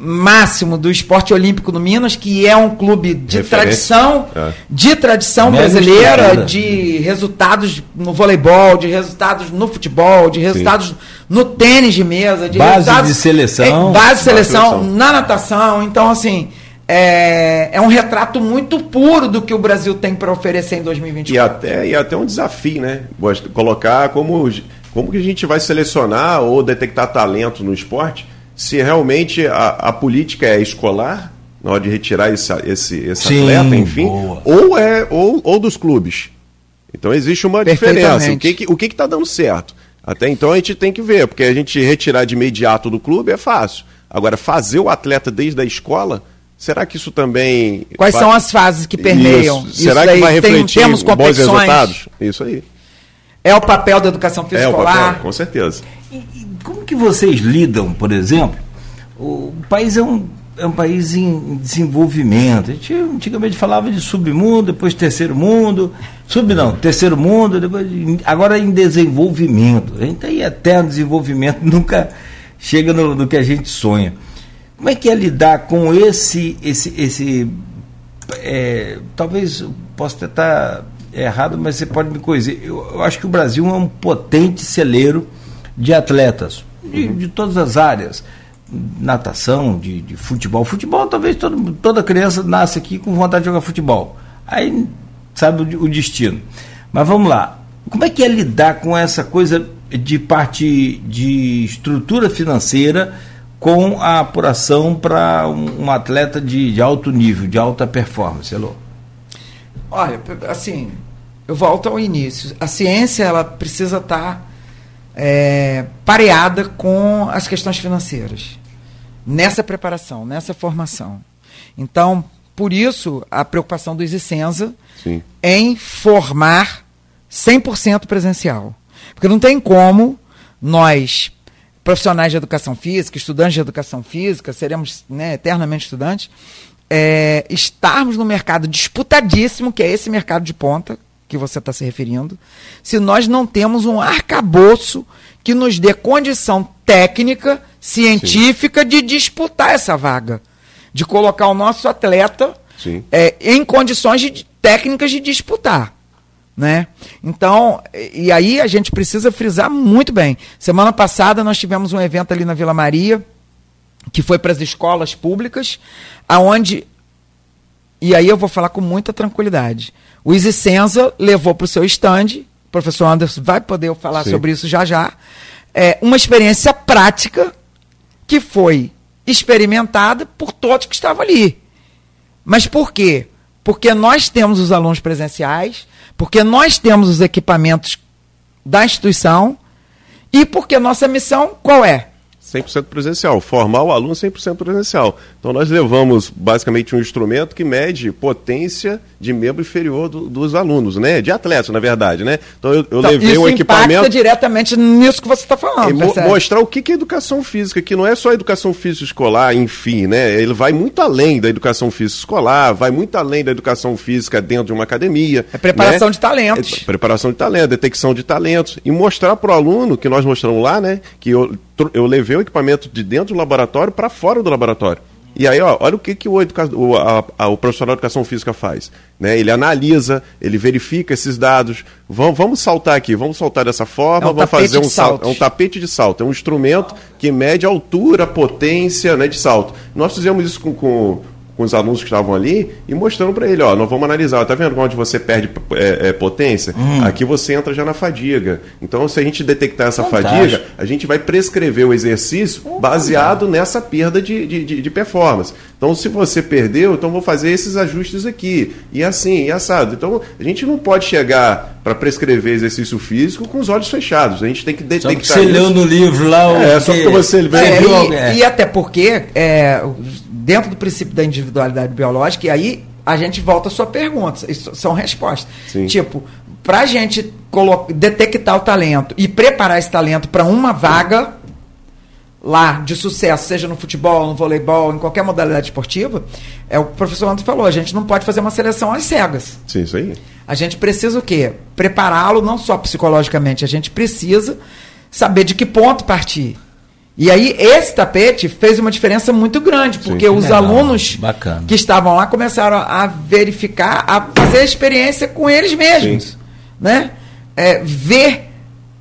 máximo do esporte olímpico no Minas, que é um clube de Referência. tradição, é. de tradição brasileira, de resultados no voleibol, de resultados no futebol, de resultados Sim. no tênis de mesa, de base resultados de seleção, é, base de seleção, seleção na natação. Então, assim, é, é um retrato muito puro do que o Brasil tem para oferecer em 2024. E até, e até um desafio, né? Colocar como, como que a gente vai selecionar ou detectar talento no esporte se realmente a, a política é escolar, na hora de retirar esse, esse, esse Sim, atleta, enfim, ou é ou, ou dos clubes. Então existe uma diferença. O que que, o que está dando certo? Até então a gente tem que ver, porque a gente retirar de imediato do clube é fácil. Agora, fazer o atleta desde a escola, será que isso também. Quais vai... são as fases que permeiam? Isso. Será isso que vai refletir tem, temos bons resultados? Isso aí. É o papel da educação física é o papel, com certeza. E, como que vocês lidam, por exemplo? O país é um, é um país em desenvolvimento. A gente antigamente falava de submundo, depois terceiro mundo, sub não, terceiro mundo, depois, agora em desenvolvimento. A gente está em eterno desenvolvimento, nunca chega no, no, que a gente sonha. Como é que é lidar com esse, esse, esse é, talvez possa estar errado, mas você pode me corrigir. Eu, eu acho que o Brasil é um potente celeiro de atletas, de, uhum. de todas as áreas. Natação, de, de, futebol. Futebol, talvez todo, toda criança nasce aqui com vontade de jogar futebol. Aí sabe o, o destino. Mas vamos lá. Como é que é lidar com essa coisa de parte de estrutura financeira com a apuração para um, um, atleta de, de, alto nível, de alta performance, Elô? Olha, assim, eu volto ao início. A ciência ela precisa estar tá é, pareada com as questões financeiras. Nessa preparação, nessa formação. Então, por isso, a preocupação do Isicenza Sim. em formar 100% presencial. Porque não tem como nós, profissionais de educação física, estudantes de educação física, seremos né, eternamente estudantes, é, estarmos no mercado disputadíssimo, que é esse mercado de ponta, que você está se referindo, se nós não temos um arcabouço que nos dê condição técnica, científica Sim. de disputar essa vaga. De colocar o nosso atleta é, em condições de, técnicas de disputar. Né? Então, e aí a gente precisa frisar muito bem. Semana passada nós tivemos um evento ali na Vila Maria, que foi para as escolas públicas, aonde e aí eu vou falar com muita tranquilidade. O Easy Senza levou para o seu stand, o professor Anderson vai poder falar Sim. sobre isso já já, é, uma experiência prática que foi experimentada por todos que estavam ali. Mas por quê? Porque nós temos os alunos presenciais, porque nós temos os equipamentos da instituição e porque nossa missão qual é? 100% presencial, formar o aluno 100% presencial. Então nós levamos basicamente um instrumento que mede potência de membro inferior do, dos alunos, né? De atletas, na verdade, né? Então eu, eu então, levei um equipamento diretamente nisso que você está falando. Mo mostrar o que é educação física, que não é só educação física escolar, enfim, né? Ele vai muito além da educação física escolar, vai muito além da educação física dentro de uma academia. É preparação né? de talentos. É, preparação de talentos, detecção de talentos e mostrar para o aluno que nós mostramos lá, né? Que eu, eu levei mover o equipamento de dentro do laboratório para fora do laboratório. E aí, ó, olha o que, que o, educa... o, a, a, o profissional de educação física faz. Né? Ele analisa, ele verifica esses dados. Vamos, vamos saltar aqui, vamos saltar dessa forma, É um vamos fazer um salto. É um tapete de salto, é um instrumento que mede a altura, a potência né, de salto. Nós fizemos isso com, com, com os alunos que estavam ali e mostrando para ele, ó, nós vamos analisar, tá vendo onde você perde é, é, potência? Hum. Aqui você entra já na fadiga. Então, se a gente detectar essa Fantástico. fadiga, a gente vai prescrever o exercício baseado nessa perda de, de, de- de performance. Então, se você perdeu, então vou fazer esses ajustes aqui. E assim, e assado. Então, a gente não pode chegar para prescrever exercício físico com os olhos fechados. A gente tem que Só detectar você isso. leu no livro lá o. É, só que- porque você vê- É, e, é. e até porque, é, dentro do princípio da individualidade biológica, e aí a gente volta à sua pergunta, isso são respostas. Sim. Tipo, para a gente detectar o talento e preparar esse talento para uma vaga lá de sucesso, seja no futebol, no voleibol, em qualquer modalidade esportiva, é o que o professor Antônio falou, a gente não pode fazer uma seleção às cegas. Sim, isso aí. A gente precisa o quê? Prepará-lo não só psicologicamente, a gente precisa saber de que ponto partir. E aí esse tapete fez uma diferença muito grande, porque os Legal, alunos bacana. que estavam lá começaram a verificar, a fazer a experiência com eles mesmos, Sim. né? É, ver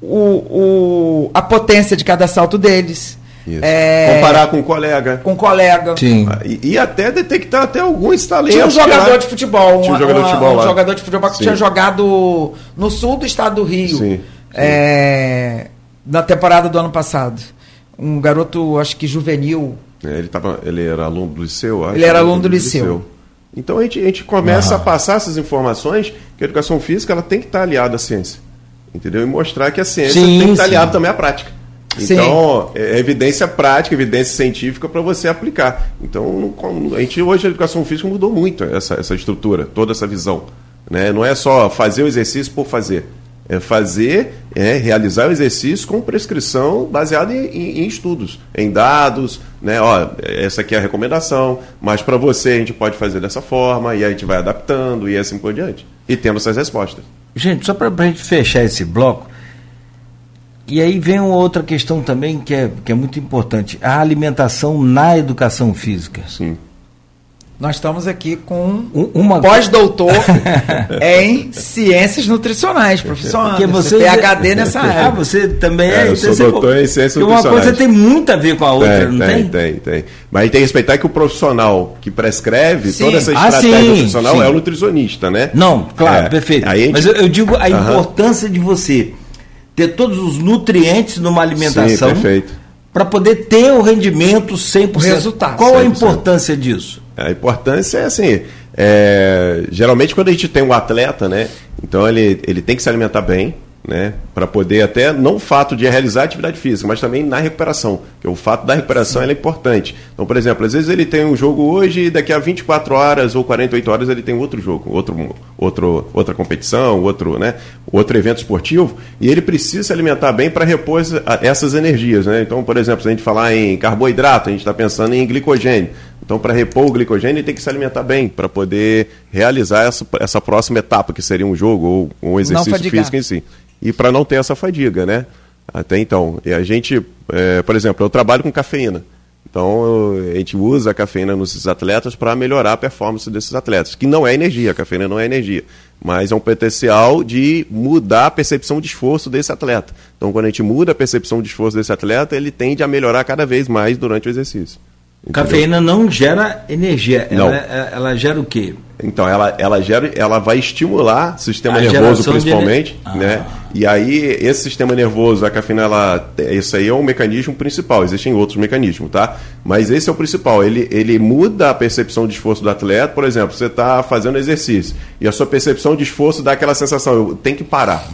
o, o- a potência de cada salto deles. É, Comparar com um colega. com o colega. Sim. Ah, E, e até detectar até alguns talentos. Tinha um jogador lá- de futebol, Tinha um uma- jogador de uma- futebol um lá. jogador de futebol que Sim. tinha jogado no sul do estado do Rio, Sim, sim. é, na temporada do ano passado. Um garoto, acho que juvenil. É, ele, tava, ele era aluno do liceu, acho. Ele era aluno do liceu. Então a gente, a gente começa Ah. a passar essas informações que a educação física ela tem que estar aliada à ciência. Entendeu? E mostrar que a ciência Sim, tem que estar sim. aliada também à prática. Sim. Então, é evidência prática, evidência científica para você aplicar. Então, a gente hoje a educação física mudou muito essa, essa estrutura, toda essa visão. Né? Não é só fazer o exercício por fazer. É fazer, é realizar o exercício com prescrição baseada em, em- em estudos, em dados, né? Ó, essa aqui é a recomendação, mas para você a gente pode fazer dessa forma, e aí a gente vai adaptando e assim por diante. E tendo essas respostas. Gente, só para a gente fechar esse bloco, e aí vem uma outra questão também que é, que é muito importante: a alimentação na educação física. Sim. Nós estamos aqui com Um- uma pós-doutor em ciências nutricionais, professor Porque Anderson, você PhD nessa Ah, área. você também é. É, eu então sou você- doutor em ciências porque Uma coisa nutricionais. tem muito a ver com a outra, tem, não tem, tem? tem, tem. Mas tem que respeitar que o profissional que prescreve Sim. toda essa Ah, estratégia sim, nutricional sim. é o nutricionista, né? Não, claro, É. perfeito. Aí a gente- Mas eu, eu digo a Aham. importância de você ter todos os nutrientes numa alimentação Sim, perfeito. para poder ter o rendimento 100%. O resultado, Qual a 100%. importância disso? A importância é assim, é, geralmente quando a gente tem um atleta, né, então ele, ele tem que se alimentar bem, né, para poder até, não o fato de realizar atividade física, mas também na recuperação, porque o fato da recuperação ela é importante. Então, por exemplo, às vezes ele tem um jogo hoje e daqui a 24 horas ou 48 horas ele tem outro jogo, outro, outro, outra competição, outro, né, outro evento esportivo, e ele precisa se alimentar bem para repor essa- essas energias. Né? Então, por exemplo, se a gente falar em carboidrato, a gente está pensando em glicogênio. Então, para repor o glicogênio, ele tem que se alimentar bem para poder realizar essa, essa próxima etapa, que seria um jogo ou um exercício físico em si. E para não ter essa fadiga, né? Até então. E a gente, é, por exemplo, eu trabalho com cafeína. Então, a gente usa a cafeína nos atletas para melhorar a performance desses atletas, que não é energia, a cafeína não é energia, mas é um potencial de mudar a percepção de esforço desse atleta. Então, quando a gente muda a percepção de esforço desse atleta, ele tende a melhorar cada vez mais durante o exercício. Entendeu? Cafeína não gera energia. Não. Ela, ela- ela gera o quê? Então, ela, ela, gera, ela vai estimular o sistema A nervoso, principalmente. ener- Né? Ah. E aí, esse sistema nervoso, a cafeína, ela, isso aí é um mecanismo principal. Existem outros mecanismos, tá? Mas esse é o principal. Ele, ele muda a percepção de esforço do atleta. Por exemplo, você está fazendo exercício e a sua percepção de esforço dá aquela sensação, eu tenho que parar.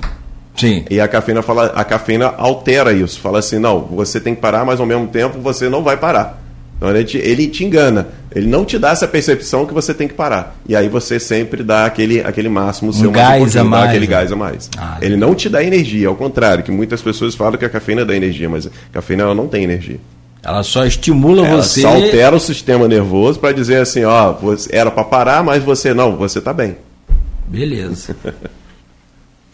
Sim. E a cafeína, fala, a cafeína altera isso. Fala assim, não, você tem que parar, mas ao mesmo tempo você não vai parar. Então ele te, ele te engana. Ele não te dá essa percepção que você tem que parar. E aí você sempre dá aquele, aquele máximo seu gás um a mais, aquele né? gás a mais. Ah, ele não te dá energia, ao contrário, que muitas pessoas falam que a cafeína dá energia, mas a cafeína ela não tem energia. Ela só estimula Ela você. só altera o sistema nervoso para dizer assim, ó, você, era para parar, mas você não, você está bem. Beleza.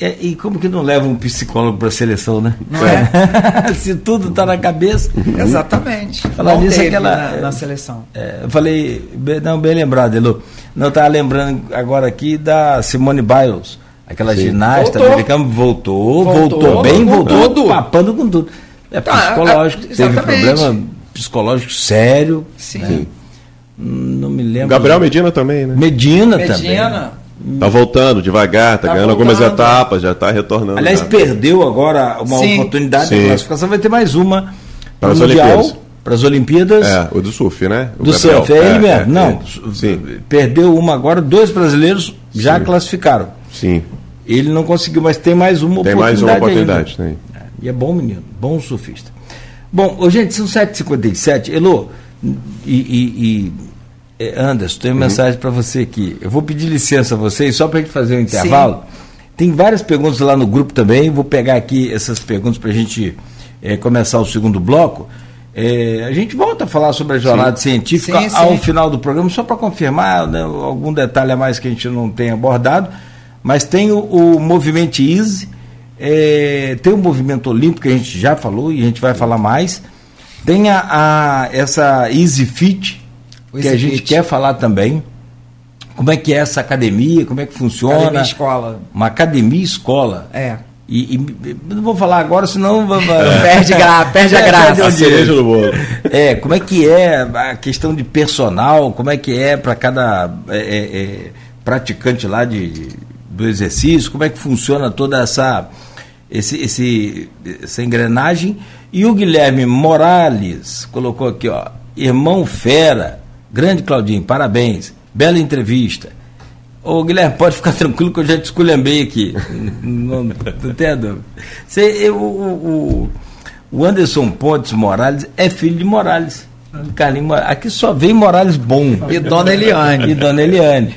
É, e como que não leva um psicólogo para a seleção, né? Não é? Se tudo está na cabeça. Exatamente. Falar nisso, teve aquela- na, na seleção. É, eu falei, bem- não, bem lembrado, Elu. Não estava lembrando agora aqui da Simone Biles, aquela ginasta Voltou. americana, voltou, voltou, Voltou, bem, voltou, tudo. papando com tudo. É Ah, psicológico, ah, teve problema psicológico sério. Sim. né? Hum, Não me lembro. Gabriel Medina também, né? Medina, também. Medina. Tá voltando devagar, tá, Tá ganhando algumas voltando. etapas, já tá retornando. Aliás, já. perdeu agora uma Sim. oportunidade de Sim. classificação, vai ter mais uma Para as Mundial, Olimpíadas. para as Olimpíadas. É, o do surf, né? O Do Gabriel. surf, é ele mesmo. é, não, é. Perdeu uma agora, dois brasileiros já Sim. classificaram. sim. Ele não conseguiu, mas tem mais uma Tem oportunidade. mais uma ainda. oportunidade. Tem. E é bom menino, bom surfista. Bom, gente, são 7h57. Elô, e, e- e, eh, Anderson, Uhum. tem uma mensagem para você aqui. Eu vou pedir licença a vocês, só para a gente fazer um intervalo. Tem várias perguntas lá no grupo também. Vou pegar aqui essas perguntas para a gente eh, começar o segundo bloco. Eh, a gente volta a falar sobre a jornada científica Sim, sim. ao final do programa, só para confirmar né, algum detalhe a mais que a gente não tem abordado. Mas tem o, o movimento Easy, é, tem o movimento olímpico que a gente já falou e a gente vai falar mais. Tem a, a- essa Easy Fit, que a gente quer falar também. Como é que é essa academia, como é que funciona? Academia escola. Uma academia escola. É. E, e- não vou falar agora, senão Perde, gra perde a graça. É, como é que é a questão de personal, como é que é para cada é, é, é, praticante lá de, do exercício, como é que funciona toda essa, esse, esse, essa engrenagem. E o Guilherme Morales colocou aqui, ó, irmão fera, grande Claudinho, parabéns, bela entrevista. Ô Guilherme, pode ficar tranquilo que eu já te esculhambei aqui. não, não tem dúvida. Você, eu, o, o, Anderson Pontes Morales é filho de Morales. Morales. Aqui só vem Morales bom. E Dona Eliane. E Dona Eliane.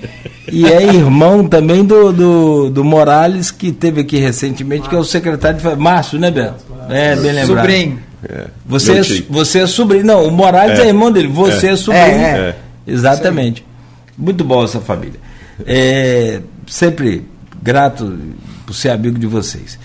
E é irmão também do, do, do Morales, que teve aqui recentemente, que é o secretário de. Márcio, né, Beto? É, bem lembrado. Sobrinho. É. Você, é, você é sobrinho. Não, o Morales é, É. irmão dele. Você é, É. sobrinho. É, é. Exatamente. Muito bom essa família. É, sempre grato por ser amigo de vocês.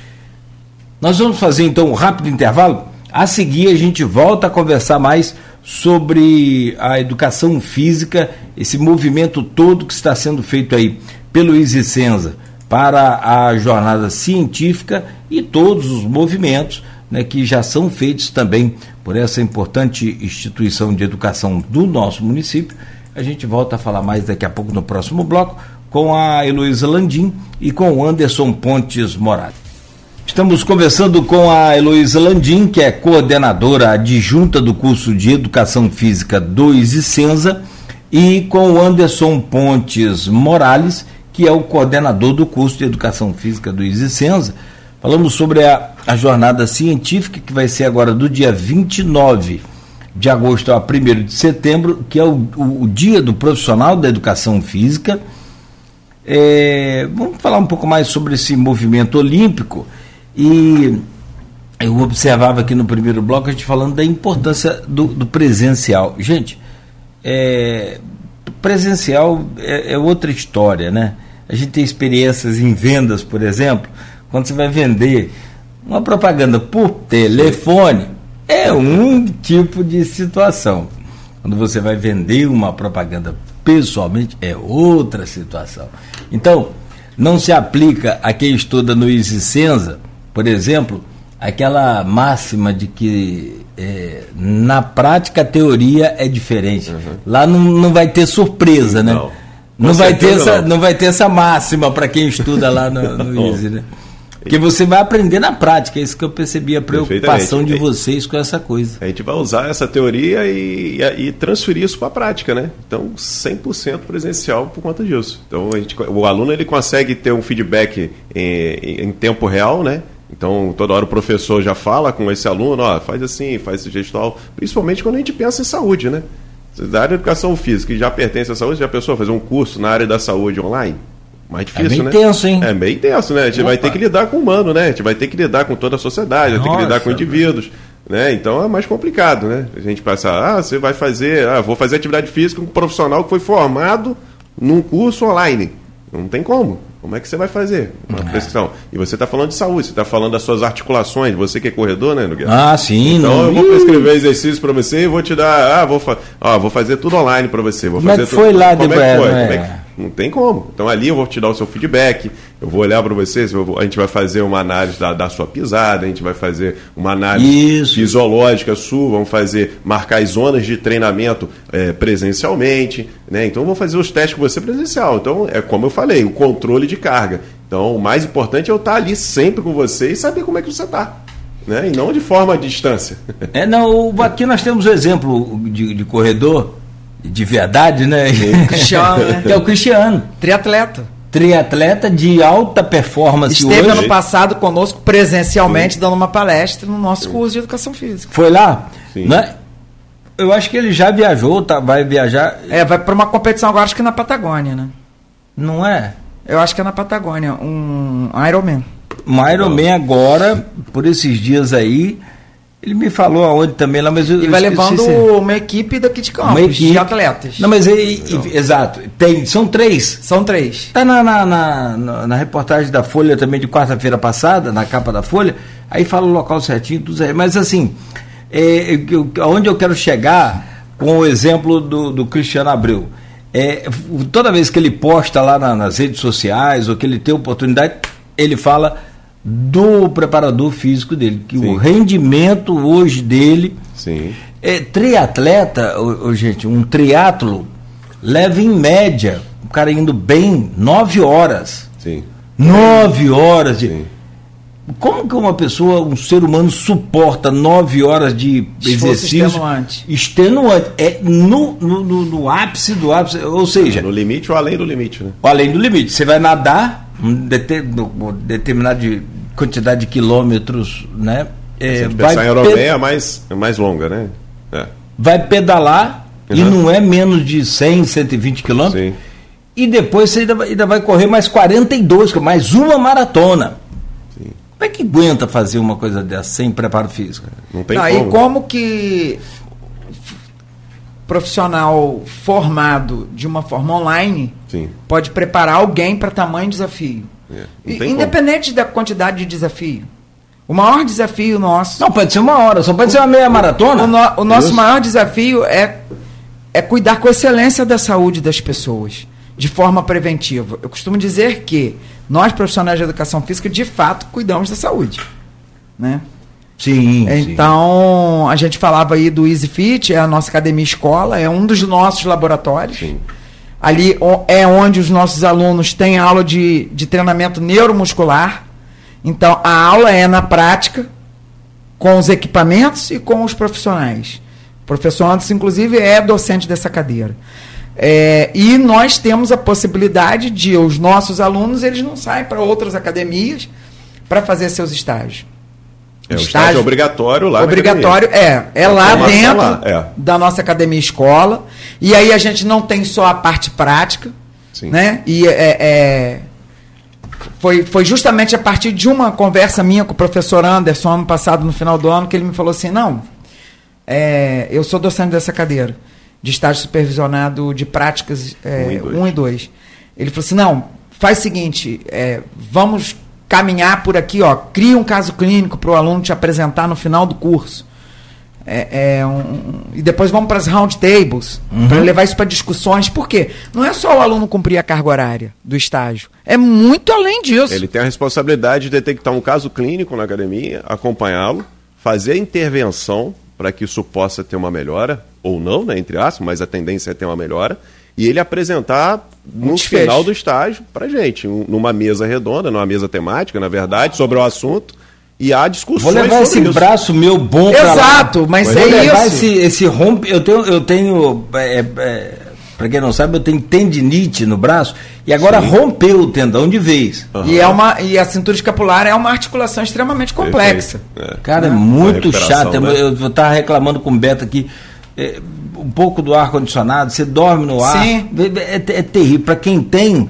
Nós vamos fazer então um rápido intervalo. A seguir a gente volta a conversar mais sobre a educação física, esse movimento todo que está sendo feito aí pelo Easy Senza para a jornada científica e todos os movimentos né, que já são feitos também por essa importante instituição de educação do nosso município. A gente volta a falar mais daqui a pouco no próximo bloco com a Heloísa Landim e com o Anderson Pontes Morales. Estamos conversando com a Heloísa Landim, que é coordenadora adjunta do curso de Educação Física 2 e Senza, e com o Anderson Pontes Morales, que é o coordenador do curso de Educação Física 2 e Senza. Falamos sobre a, a jornada científica, que vai ser agora do dia 29 de agosto a 1 de setembro, que é o, o, o dia do profissional da educação física. É, vamos falar um pouco mais sobre esse movimento olímpico. E eu observava aqui no primeiro bloco a gente falando da importância do, do presencial. Gente, é, presencial é, é outra história, né? A gente tem experiências em vendas, por exemplo, quando você vai vender uma propaganda por telefone, é um tipo de situação. Quando você vai vender uma propaganda pessoalmente, é outra situação. Então, não se aplica a quem estuda no Senza, por exemplo, aquela máxima de que é, na prática a teoria é diferente. Lá não, não vai ter surpresa, né? Não. Não vai, ter essa, não. não vai ter essa máxima para quem estuda lá no, no Easy, né? Porque você vai aprender na prática, é isso que eu percebi, a preocupação de vocês com essa coisa. A gente vai usar essa teoria e, e, e transferir isso para a prática, né? Então, 100% presencial por conta disso. Então, a gente, o aluno ele consegue ter um feedback em, em tempo real, né? Então, toda hora o professor já fala com esse aluno, ó, faz assim, faz esse gestual, principalmente quando a gente pensa em saúde, né? Da área de educação física, que já pertence à saúde, já pensou fazer um curso na área da saúde online? Mais difícil, bem né? tenso, hein? É bem tenso, né? A gente vai ter que lidar com o humano, né? A gente vai ter que lidar com toda a sociedade, vai ter que lidar com indivíduos, né? Então é mais complicado, né? A gente pensar, ah, você vai fazer, ah, vou fazer atividade física com um profissional que foi formado num curso online. Não tem como. Como é que você vai fazer uma é. prescrição? E você está falando de saúde, você está falando das suas articulações, você que é corredor, né, Nogueira? Ah, sim. Então não... eu vou prescrever exercício para você e vou te dar, ah, vou, fa... ah, vou fazer tudo online para você. Vou Como fazer é que foi tudo... lá Como depois? É foi? É. Como é que... Não tem como. Então ali eu vou te dar o seu feedback, eu vou olhar para você, a gente vai fazer uma análise da, da, sua pisada, a gente vai fazer uma análise Isso. fisiológica sua, vamos fazer, marcar as zonas de treinamento é, presencialmente, né? Então vou fazer os testes com você presencial. Então, é como eu falei, o controle de carga. Então, o mais importante é eu estar ali sempre com você e saber como é que você está. Né? E não de forma à distância. É, não, aqui nós temos o um exemplo de, de corredor de verdade, né? Cristiano, né? Que é o Cristiano. Triatleta. Triatleta de alta performance Esteve hoje. ano passado conosco presencialmente, Sim. dando uma palestra no nosso Sim. curso de educação física. Foi lá? Sim. Né? Eu acho que ele já viajou, tá, vai viajar. É, vai para uma competição agora, acho que na Patagônia, né? Não é? Eu acho que é na Patagônia, um Ironman. Um Ironman agora, por esses dias aí. Ele me falou aonde também lá, mas eu, E vai levando uma equipe daqui de uma equipe, de atletas. Não, mas aí, exato. Tem, são três. São três. Está na, na, na, na, reportagem da Folha também de quarta-feira passada, na capa da Folha, aí fala o local certinho, tudo aí. Mas assim, é, eu, aonde eu quero chegar com o exemplo do, do Cristiano Abreu. É, toda vez que ele posta lá na, nas redes sociais, ou que ele tem oportunidade, ele fala do preparador físico dele, que Sim. o rendimento hoje dele Sim. é triatleta, oh, gente, um triatlo leva em média, o cara indo bem, nove horas. Sim. Nove horas de. Sim. Como que uma pessoa, um ser humano, suporta nove horas de exercício extenuante? Extenuante. É no, no, no, no ápice do ápice. Ou seja. No limite ou além do limite, né? Além do limite. Você vai nadar um determinada quantidade de quilômetros, né? É, Se vai pensar em europeia é mais, é mais longa, né? É. Vai pedalar uhum. e não é menos de 100, 120 quilômetros. Sim. E depois você ainda, ainda vai correr mais 42, mais uma maratona. Sim. Como é que aguenta fazer uma coisa dessa sem preparo físico? Não tem não, como. E como que profissional formado de uma forma online Sim. pode preparar alguém para tamanho desafio. É, Independente como. da quantidade de desafio. O maior desafio nosso. Não, pode ser uma hora, só pode ser uma meia maratona. O, no, o nosso Isso. maior desafio é, é cuidar com excelência da saúde das pessoas, de forma preventiva. Eu costumo dizer que nós, profissionais de educação física, de fato, cuidamos da saúde. Né? Sim. Então, sim. a gente falava aí do Easy Fit, é a nossa academia escola, é um dos nossos laboratórios. Sim. Ali é onde os nossos alunos têm aula de, de treinamento neuromuscular. Então, a aula é na prática, com os equipamentos e com os profissionais. O professor Anderson, inclusive, é docente dessa cadeira. É, e nós temos a possibilidade de os nossos alunos, eles não saem para outras academias para fazer seus estágios. É, o estágio, obrigatório lá Obrigatório, é. É lá dentro lá, é. da nossa academia escola. E aí a gente não tem só a parte prática, Sim. né? E é, é, foi, foi justamente a partir de uma conversa minha com o professor Anderson, ano passado, no final do ano, que ele me falou assim, não, é, eu sou docente dessa cadeira, de estágio supervisionado de práticas 1 é, um e 2. Ele falou assim, não, faz o seguinte, é, vamos caminhar por aqui, ó, cria um caso clínico para o aluno te apresentar no final do curso. É, é um, e depois vamos para as round tables, uhum. para levar isso para discussões. Por quê? Não é só o aluno cumprir a carga horária do estágio, é muito além disso. Ele tem a responsabilidade de detectar um caso clínico na academia, acompanhá-lo, fazer a intervenção para que isso possa ter uma melhora, ou não, né, entre aspas, mas a tendência é ter uma melhora, e ele apresentar no final do estágio para gente, numa mesa redonda, numa mesa temática, na verdade, sobre o assunto. E há discussões Vou levar esse isso. braço meu bom para Exato, mas Vou é levar isso. Esse, esse rompe, eu tenho, eu tenho é, é, para quem não sabe, eu tenho tendinite no braço e agora Sim. rompeu o tendão de vez. Uhum. E, é uma, e a cintura escapular é uma articulação extremamente complexa. É. Cara, é muito chato. Né? Eu estava reclamando com o Beto aqui. É, um pouco do ar-condicionado, você dorme no ar. Sim. É, é, é terrível. Para quem tem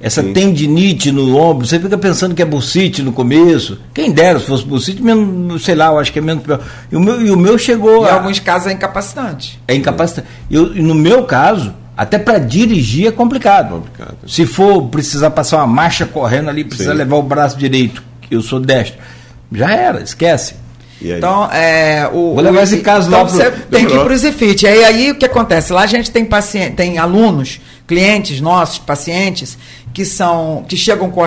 essa Sim. tendinite no ombro, você fica pensando que é bursite no começo. Quem dera se fosse bursite, menos, sei lá, eu acho que é menos pior. E o meu, e o meu chegou. Em a, alguns casos é incapacitante. É incapacitante. Eu, e no meu caso, Até para dirigir é complicado. Complicado. Se for precisar passar uma marcha correndo ali, precisa Sim. levar o braço direito, que eu sou destro, já era, esquece. Então, é, o, Vou levar o- esse caso então lá pro- Você tem que ir Demorou. para o Zifit. Aí, aí o que acontece? Lá a gente tem paciente, tem alunos, clientes nossos, pacientes, que são que chegam com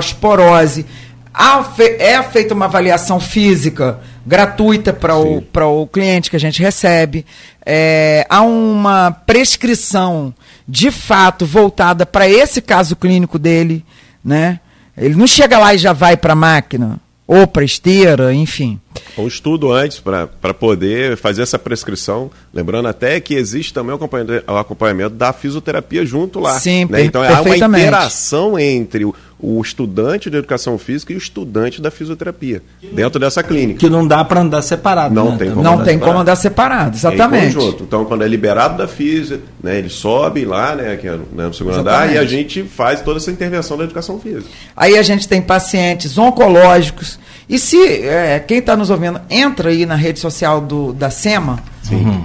fe- É feita uma avaliação física gratuita para o, o cliente que a gente recebe. É, há uma prescrição de fato voltada para esse caso clínico dele, né? Ele não chega lá e já vai para a máquina ou para esteira, enfim. Um estudo antes para poder fazer essa prescrição. Lembrando até que existe também o acompanhamento, o acompanhamento da fisioterapia junto lá. Sim, né? Então há uma interação entre o, o estudante de educação física e o estudante da fisioterapia dentro dessa clínica. Que não dá para andar separado. Não né? tem Também. Não andar tem separado. como andar separado, Em exatamente. conjunto. Então, quando é liberado da física, né, ele sobe lá, né, é no, né, no segundo andar, Exatamente. e a gente faz toda essa intervenção da educação física. Aí a gente tem pacientes oncológicos. E se é, quem está nos ouvindo entra aí na rede social do, da SEMA,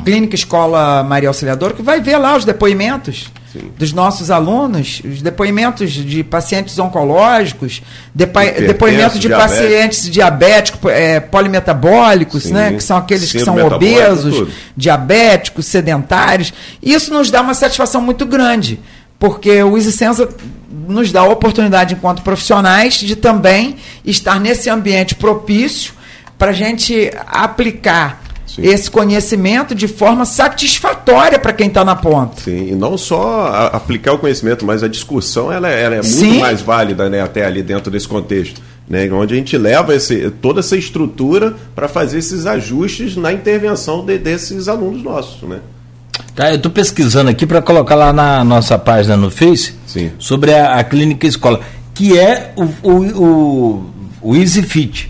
Clínica Escola Maria Auxiliadora, que vai ver lá os depoimentos Sim. dos nossos alunos, os depoimentos de pacientes oncológicos, Hipertensos, depoimentos de diabéticos. pacientes diabéticos, é, polimetabólicos, Sim. né, que são aqueles que são obesos, tudo. diabéticos, sedentários. Isso nos dá uma satisfação muito grande, porque o Isicenza nos dá a oportunidade, enquanto profissionais, de também estar nesse ambiente propício para a gente aplicar Sim. esse conhecimento de forma satisfatória para quem está na ponta. Sim, e não só a- aplicar o conhecimento, mas a discussão ela, é- ela é muito Sim. mais válida né, até ali dentro desse contexto. Né, onde a gente leva esse, toda essa estrutura para fazer esses ajustes na intervenção de- desses alunos nossos. Né? Tá, eu estou pesquisando aqui para colocar lá na nossa página no Face Sim. sobre a, a clínica escola, que é o, o, o, o Easy Fit.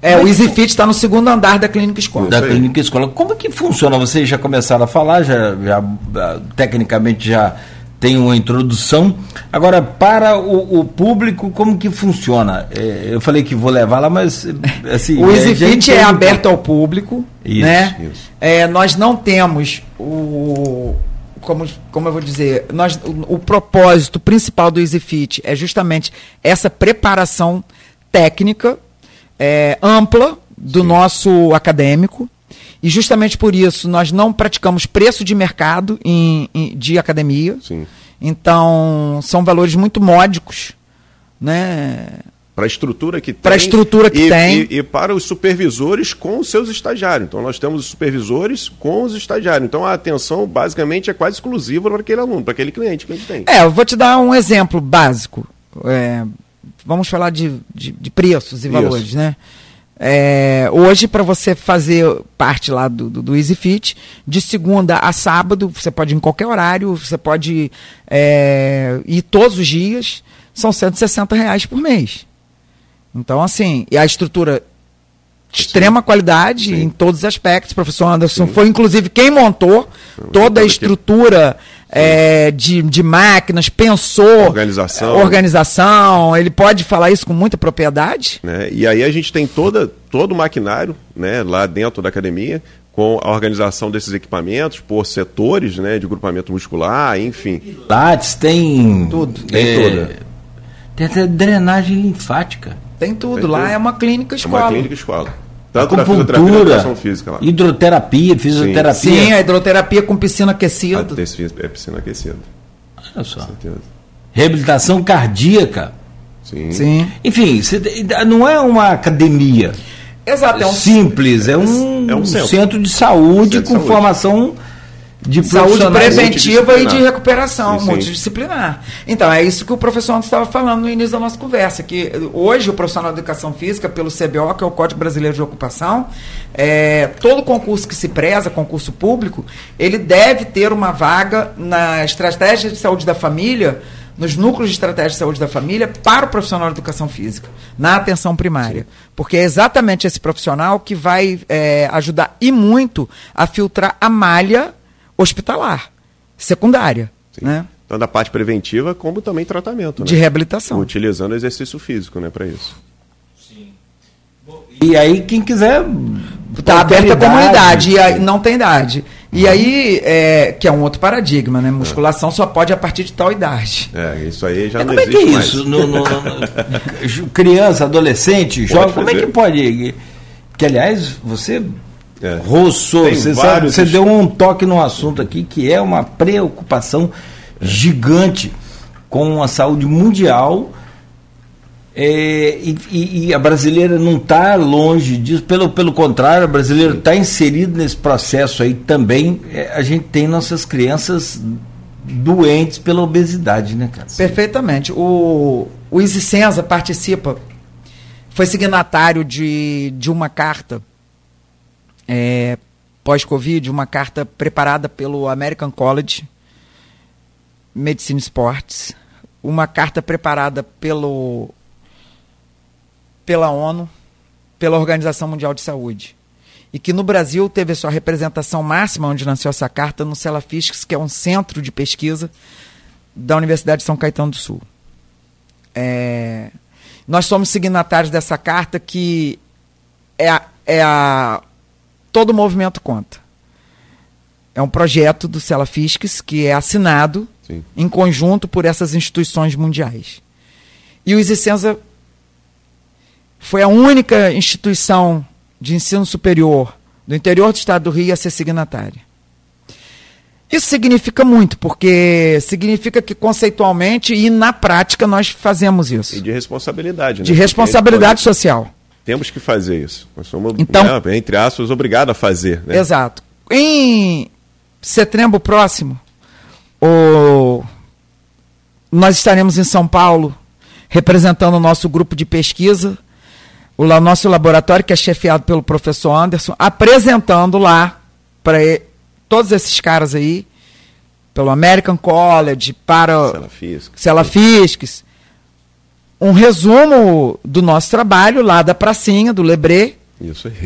É, o EasyFit está no segundo andar da clínica escola. da clínica escola. Como que funciona? Vocês já começaram a falar, já, já ah, tecnicamente já tem uma introdução. Agora, para o, o público, como que funciona? É, eu falei que vou levar lá, mas assim. O é, já EasyFit é aberto ao público, Isso, né? isso. É, nós não temos o como, como eu vou dizer, nós, o, o propósito principal do EasyFit é justamente essa preparação técnica é, ampla do nosso acadêmico. E justamente por isso nós não praticamos preço de mercado em, em- de academia. Sim. Então, são valores muito módicos, né? Para a estrutura que tem. Pra estrutura que e, tem. E, e para os supervisores com os seus estagiários. Então, nós temos os supervisores com os estagiários. Então, a atenção, basicamente, é quase exclusiva para aquele aluno, para aquele cliente que a gente tem. É, eu vou te dar um exemplo básico. É, vamos falar de, de, de preços e Isso. valores, né? É, hoje, para você fazer parte lá do, do, do EasyFit, de segunda a sábado, você pode ir em qualquer horário, você pode é, ir todos os dias, são 160 reais por mês. Então, assim, e a estrutura de extrema qualidade Sim. em todos os aspectos. O professor Anderson Sim. foi, inclusive, quem montou toda a toda a estrutura é, de, de máquinas, pensou Organização. organização. Ele pode falar isso com muita propriedade. né? E aí a gente tem toda, todo o maquinário né, lá dentro da academia, com a organização desses equipamentos por setores né, de grupamento muscular, enfim. Lattes, tem. Tudo. é, Tem tudo. Tem até drenagem linfática. Tem tudo. Tem lá tudo. é uma clínica É escola. uma clínica escola. Tanto Acupuntura, educação física lá. hidroterapia, fisioterapia. Sim, a hidroterapia com piscina A aquecida. desse- é piscina aquecida. Olha só. certeza. Reabilitação cardíaca. Sim. Sim. Enfim, não é uma academia Exato. É um simples, é um, é um centro. centro. de saúde Centro de com saúde. formação de saúde preventiva e de recuperação sim. multidisciplinar. Então, é isso que o professor Anderson estava falando no início da nossa conversa, que hoje o profissional de educação física, pelo CBO, que é o Código Brasileiro de Ocupação, é, todo concurso que se preza, concurso público, ele deve ter uma vaga na estratégia de saúde da família, nos núcleos de estratégia de saúde da família, para o profissional de educação física, na atenção primária. Porque é exatamente esse profissional que vai é, ajudar e muito a filtrar a malha hospitalar, secundária, Sim. né? Tanto da parte preventiva como também tratamento. De né? reabilitação. Utilizando exercício físico né, para isso. E aí, quem quiser. Está aberta a comunidade, idade, e aí não tem idade. E aí, é, que é um outro paradigma, né? Musculação só pode a partir de tal idade. É, isso aí já Mas não como é que existe é isso? No- no- no- criança, adolescente, jovem, como é que pode? Que aliás, você É. roçou, Tem você, sabe, você deu um toque no assunto aqui que é uma preocupação gigante com a saúde mundial. É, e, e- e a brasileira não está longe disso, pelo, pelo contrário, a brasileira está inserida nesse processo aí também. É, a gente tem nossas crianças doentes pela obesidade, né, cara? Perfeitamente. O, o Easy Senza participa, foi signatário de, de uma carta é, pós-Covid, uma carta preparada pelo American College Medicine Sports, uma carta preparada pelo, pela ONU, pela Organização Mundial de Saúde. E que no Brasil teve sua representação máxima, onde nasceu essa carta, no Celafiscs, que é um centro de pesquisa da Universidade de São Caetano do Sul. É, nós somos signatários dessa carta que é a, é a todo o movimento conta. É um projeto do Cela Fisques que é assinado Sim. em conjunto por essas instituições mundiais. E o Isicenza foi a única instituição de ensino superior do interior do estado do Rio a ser signatária. Isso significa muito, porque significa que conceitualmente e na prática nós fazemos E isso. de responsabilidade, né? De responsabilidade social. Temos que fazer isso. Nós somos, Então- né, entre aspas, obrigados a fazer. Né? Exato. Em setembro próximo, o... nós estaremos em São Paulo representando o nosso grupo de pesquisa, o nosso laboratório, que é chefiado pelo professor Anderson, apresentando lá para todos esses caras aí, pelo American College, para. Cela Fisques, um resumo do nosso trabalho lá da pracinha, do Lebré,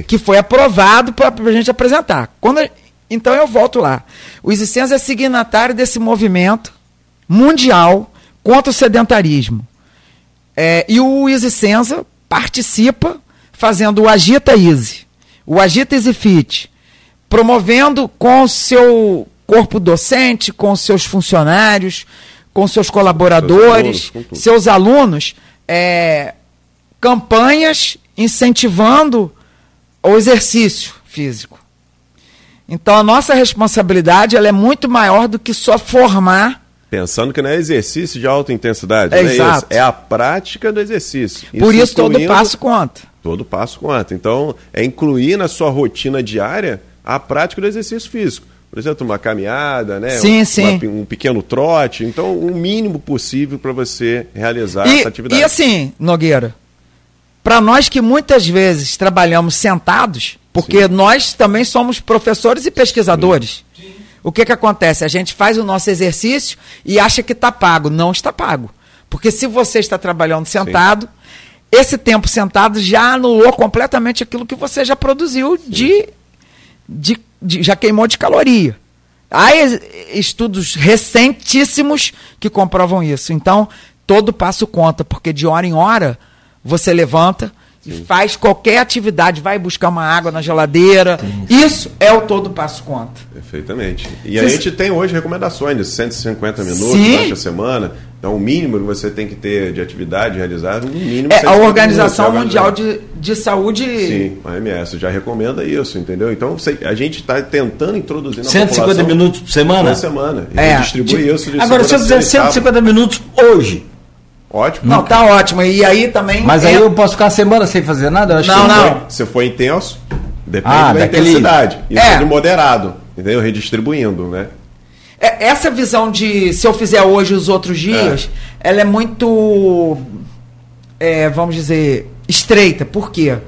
que foi aprovado para a gente apresentar. Quando a- então eu volto lá. O Isicenza é signatário desse movimento mundial contra o sedentarismo. É, e o Isicenza participa fazendo o Agita Easy, o Agita Easy Fit, promovendo com o seu corpo docente, com os seus funcionários, com seus colaboradores, alunos, com tudo. seus alunos, é, campanhas incentivando o exercício físico. Então a nossa responsabilidade ela é muito maior do que só formar. Pensando que não é exercício de alta intensidade, É é exato. isso. É a prática do exercício. Por isso todo incluindo- passo conta. Todo passo conta. Então, é incluir na sua rotina diária a prática do exercício físico. Por exemplo, uma caminhada, né? Sim, um, sim. uma- um pequeno trote. Então, o mínimo possível para você realizar essa E, atividade. e assim, Nogueira, para nós que muitas vezes trabalhamos sentados, porque nós também somos professores e pesquisadores. O que, que acontece? A gente faz o nosso exercício e acha que está pago. Não está pago. Porque se você está trabalhando sentado, esse tempo sentado já anulou completamente aquilo que você já produziu de, de, de- já queimou de caloria. Há estudos recentíssimos que comprovam isso. Então, todo passo conta, porque de hora em hora você levanta e faz qualquer atividade, vai buscar uma água na geladeira. Isso é o todo passo conta. Perfeitamente. E a Vocês- gente tem hoje recomendações de 150 minutos Sim. durante a semana. Então, o mínimo que você tem que ter de atividade realizada, no mínimo É, a 150 Organização minutos. A Mundial de, de Saúde. Sim, a OMS já recomenda isso, entendeu? Então, você- a gente está tentando introduzir na 150 população minutos por semana? Por semana. E É, distribui de- isso de Agora, se eu a fizer sexta e 150 minutos hoje. Ótimo. Não, tá ótimo. E aí também. mas aí é- eu posso ficar a semana sem fazer nada? Eu acho Não, que não. Se for intenso, depende Ah, da daquele- intensidade. Isso É. é. de moderado, entendeu? Redistribuindo, né? É, Essa visão de se eu fizer hoje os outros dias, ela é muito, é, vamos dizer, estreita. Por quê?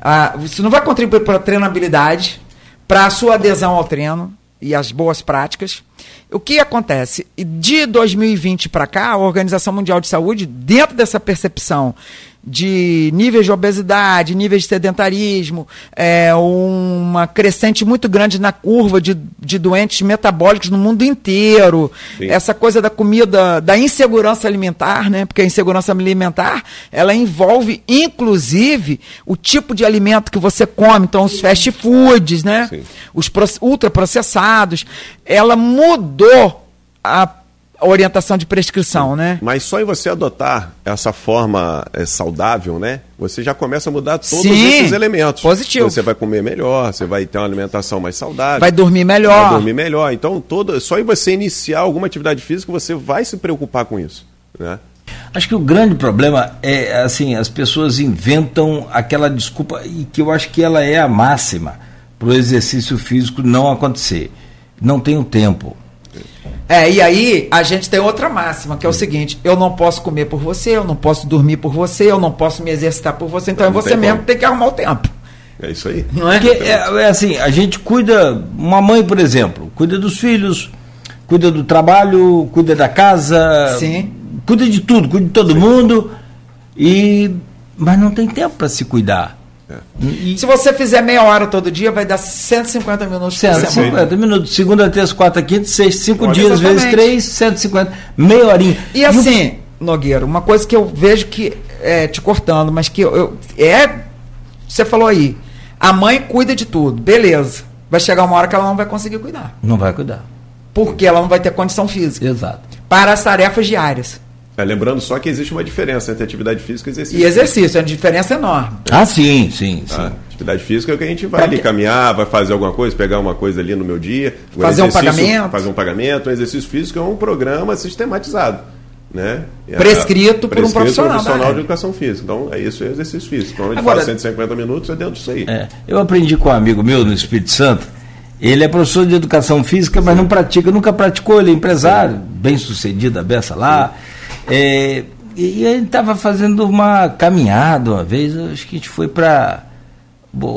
Ah, você não vai contribuir para a treinabilidade, para a sua adesão ao treino e as boas práticas. O que acontece? De 2020 para cá, a Organização Mundial de Saúde, dentro dessa percepção de níveis de obesidade, níveis de sedentarismo, é, uma crescente muito grande na curva de, de doentes metabólicos no mundo inteiro. Sim. Essa coisa da comida, da insegurança alimentar, né? Porque a insegurança alimentar, ela envolve, inclusive, o tipo de alimento que você come, então os fast foods, né? Sim. Os ultraprocessados. Ela mudou a orientação de prescrição, né? Mas só em você adotar essa forma é, saudável, né? Você já começa a mudar todos Sim, esses elementos. Positivo. Você vai comer melhor, você vai ter uma alimentação mais saudável. Vai dormir melhor. Vai dormir melhor. Então, todo, só em você iniciar alguma atividade física, você vai se preocupar com isso, né? Acho que o grande problema é, assim, as pessoas inventam aquela desculpa, e que eu acho que ela é a máxima para o exercício físico não acontecer. Não tenho tempo é, e aí a gente tem outra máxima, que é o seguinte: eu não posso comer por você, eu não posso dormir por você, eu não posso me exercitar por você, então é você mesmo que tem que arrumar o tempo. É isso aí. Não é? Porque, é, é assim, a gente cuida, uma mãe, por exemplo, cuida dos filhos, cuida do trabalho, cuida da casa, Sim. cuida de tudo, cuida de todo Sim. mundo, e mas não tem tempo para se cuidar. E... Se você fizer meia hora todo dia, vai dar 150 minutos 150 minutos. Segunda, terça, quarta, quinta, sexta, cinco Pode dias exatamente. vezes três, 150. Meia horinha. E, e assim, o... Nogueira, uma coisa que eu vejo que. É, te cortando, mas que eu, eu, é. Você falou aí. A mãe cuida de tudo. Beleza. Vai chegar uma hora que ela não vai conseguir cuidar. Não vai cuidar. Porque ela não vai ter condição física. Exato. Para as tarefas diárias. É, lembrando só que existe uma diferença entre atividade física e exercício. E exercício, é uma diferença enorme. Ah, sim, sim, sim. Ah, atividade física é o que a gente vai pra ali que... caminhar, vai fazer alguma coisa, pegar uma coisa ali no meu dia. fazer um pagamento. Fazer um pagamento. Um exercício físico é um programa sistematizado. Né? É prescrito, por um profissional. Por um profissional de educação física. Então, é isso, é exercício físico. Então, a gente Agora, faz 150 minutos, é dentro disso aí. É, eu aprendi com um amigo meu no Espírito Santo. Ele é professor de educação física, mas não pratica, nunca praticou, ele é empresário, bem sucedido, a beça lá. É, e a gente estava fazendo uma caminhada uma vez, acho que a gente foi para.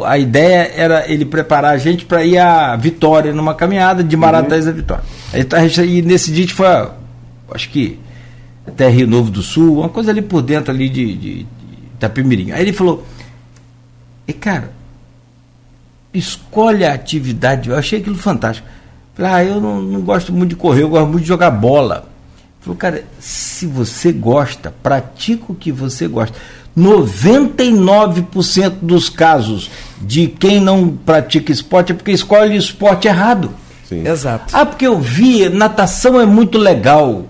A ideia era ele preparar a gente para ir a Vitória numa caminhada de Marataízes uhum. a Vitória. Aí, tá, e nesse dia a gente foi, acho que até Rio Novo do Sul, uma coisa ali por dentro ali de, de, de Itapemirim. Aí ele falou, e cara, escolhe a atividade, eu achei aquilo fantástico. Falei, ah, eu não, não gosto muito de correr, eu gosto muito de jogar bola. Falou, cara, se você gosta, pratica o que você gosta. 99% dos casos de quem não pratica esporte é porque escolhe o esporte errado. Sim. Exato. Ah, porque eu vi, natação é muito legal.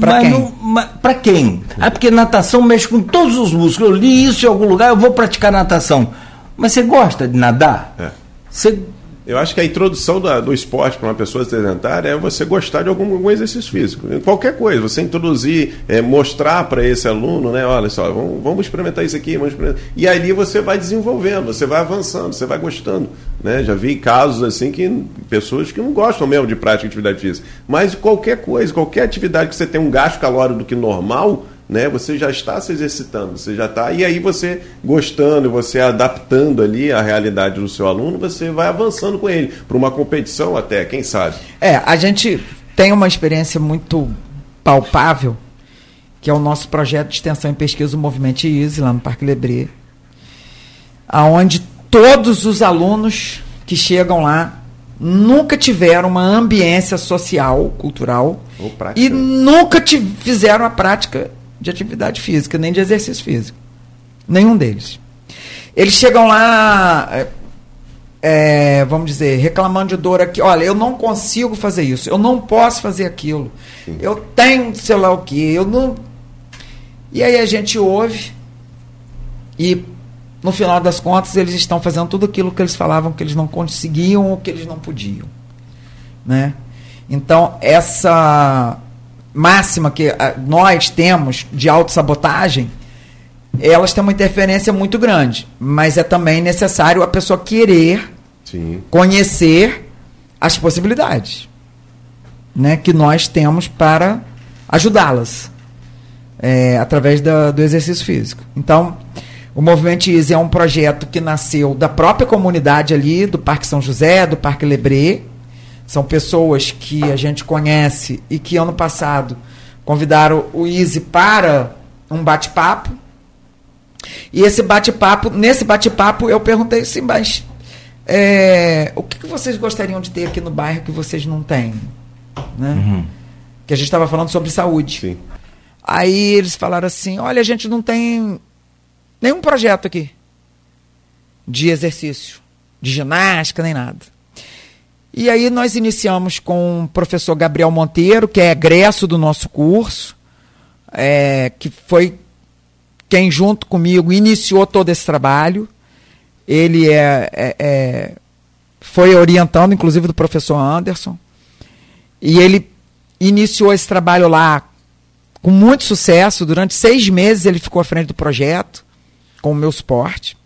Para quem? Para quem? Ah, porque natação mexe com todos os músculos. Eu li isso em algum lugar, eu vou praticar natação. Mas você gosta de nadar? É. Você eu acho que a introdução do esporte para uma pessoa sedentária é você gostar de algum, algum exercício físico. Qualquer coisa, você introduzir, é, mostrar para esse aluno, né? Olha só, vamos, vamos experimentar isso aqui, vamos experimentar. E ali você vai desenvolvendo, você vai avançando, você vai gostando. Né? Já vi casos assim que pessoas que não gostam mesmo de prática de atividade física. Mas qualquer coisa, qualquer atividade que você tem um gasto calórico do que normal, né? Você já está se exercitando, você já está. E aí você gostando, você adaptando ali a realidade do seu aluno, você vai avançando com ele para uma competição até, quem sabe. É, a gente tem uma experiência muito palpável, que é o nosso projeto de extensão e pesquisa do Movimento ISE, lá no Parque Lebré, aonde todos os alunos que chegam lá nunca tiveram uma ambiência social, cultural, e nunca fizeram a prática de atividade física, nem de exercício físico. Nenhum deles. Eles chegam lá, é, é, vamos dizer, reclamando de dor aqui. Olha, eu não consigo fazer isso, eu não posso fazer aquilo, Sim. eu tenho sei lá o que, eu não. E aí a gente ouve e no final das contas eles estão fazendo tudo aquilo que eles falavam que eles não conseguiam ou que eles não podiam, né? Então essa máxima que ah, nós temos de autossabotagem, elas têm uma interferência muito grande. Mas é também necessário a pessoa querer Sim. conhecer as possibilidades né, que nós temos para ajudá-las é, através da, do exercício físico. Então, o Movimento Easy é um projeto que nasceu da própria comunidade ali, do Parque São José, do Parque Lebré, são pessoas que a gente conhece e que ano passado convidaram o Easy para um bate-papo E esse bate-papo, nesse bate-papo, eu perguntei assim, mas é, o que, que, vocês gostariam de ter aqui no bairro que vocês não têm? Né? Uhum. Que a gente estava falando sobre saúde. Sim. Aí eles falaram assim: olha, a gente não tem nenhum projeto aqui de exercício, de ginástica, nem nada. E aí nós iniciamos com o professor Gabriel Monteiro, que é egresso do nosso curso, é, que foi quem junto comigo iniciou todo esse trabalho. Ele é, é, é, foi orientando, inclusive, do professor Anderson. E ele iniciou esse trabalho lá com muito sucesso. Durante seis meses ele ficou à frente do projeto, com o meu suporte.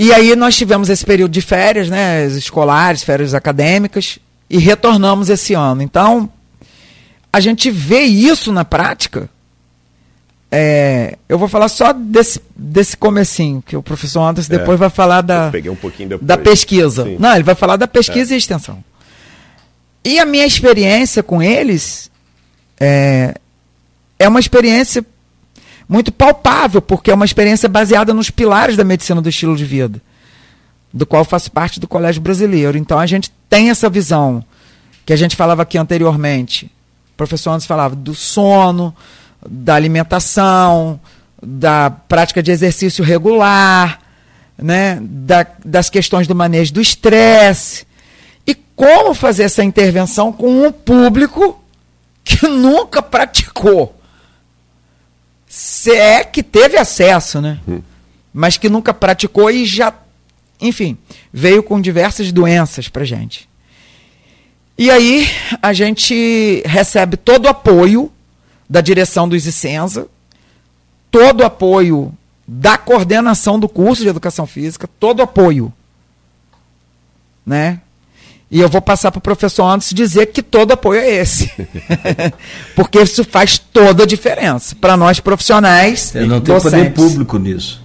E aí nós tivemos esse período de férias, né, escolares, férias acadêmicas, e retornamos esse ano. Então, a gente vê isso na prática. É, eu vou falar só desse, desse comecinho, que o professor Anderson é, depois vai falar da, um da pesquisa. Sim. Não, ele vai falar da pesquisa é. e extensão. E a minha experiência com eles é, é uma experiência muito palpável, porque é uma experiência baseada nos pilares da medicina do estilo de vida, do qual faço parte do Colégio Brasileiro. Então a gente tem essa visão que a gente falava aqui anteriormente. O professor Anderson falava do sono, da alimentação, da prática de exercício regular, né, da, das questões do manejo do estresse e como fazer essa intervenção com um público que nunca praticou se é que teve acesso, né? Hum. Mas que nunca praticou e já, enfim, veio com diversas doenças pra gente. E aí a gente recebe todo o apoio da direção do Isicenza, todo o apoio da coordenação do curso de educação física, todo o apoio. Né? E eu vou passar para o professor antes dizer que todo apoio é esse. Porque isso faz toda a diferença para nós profissionais. Você não tem docentes. poder público nisso.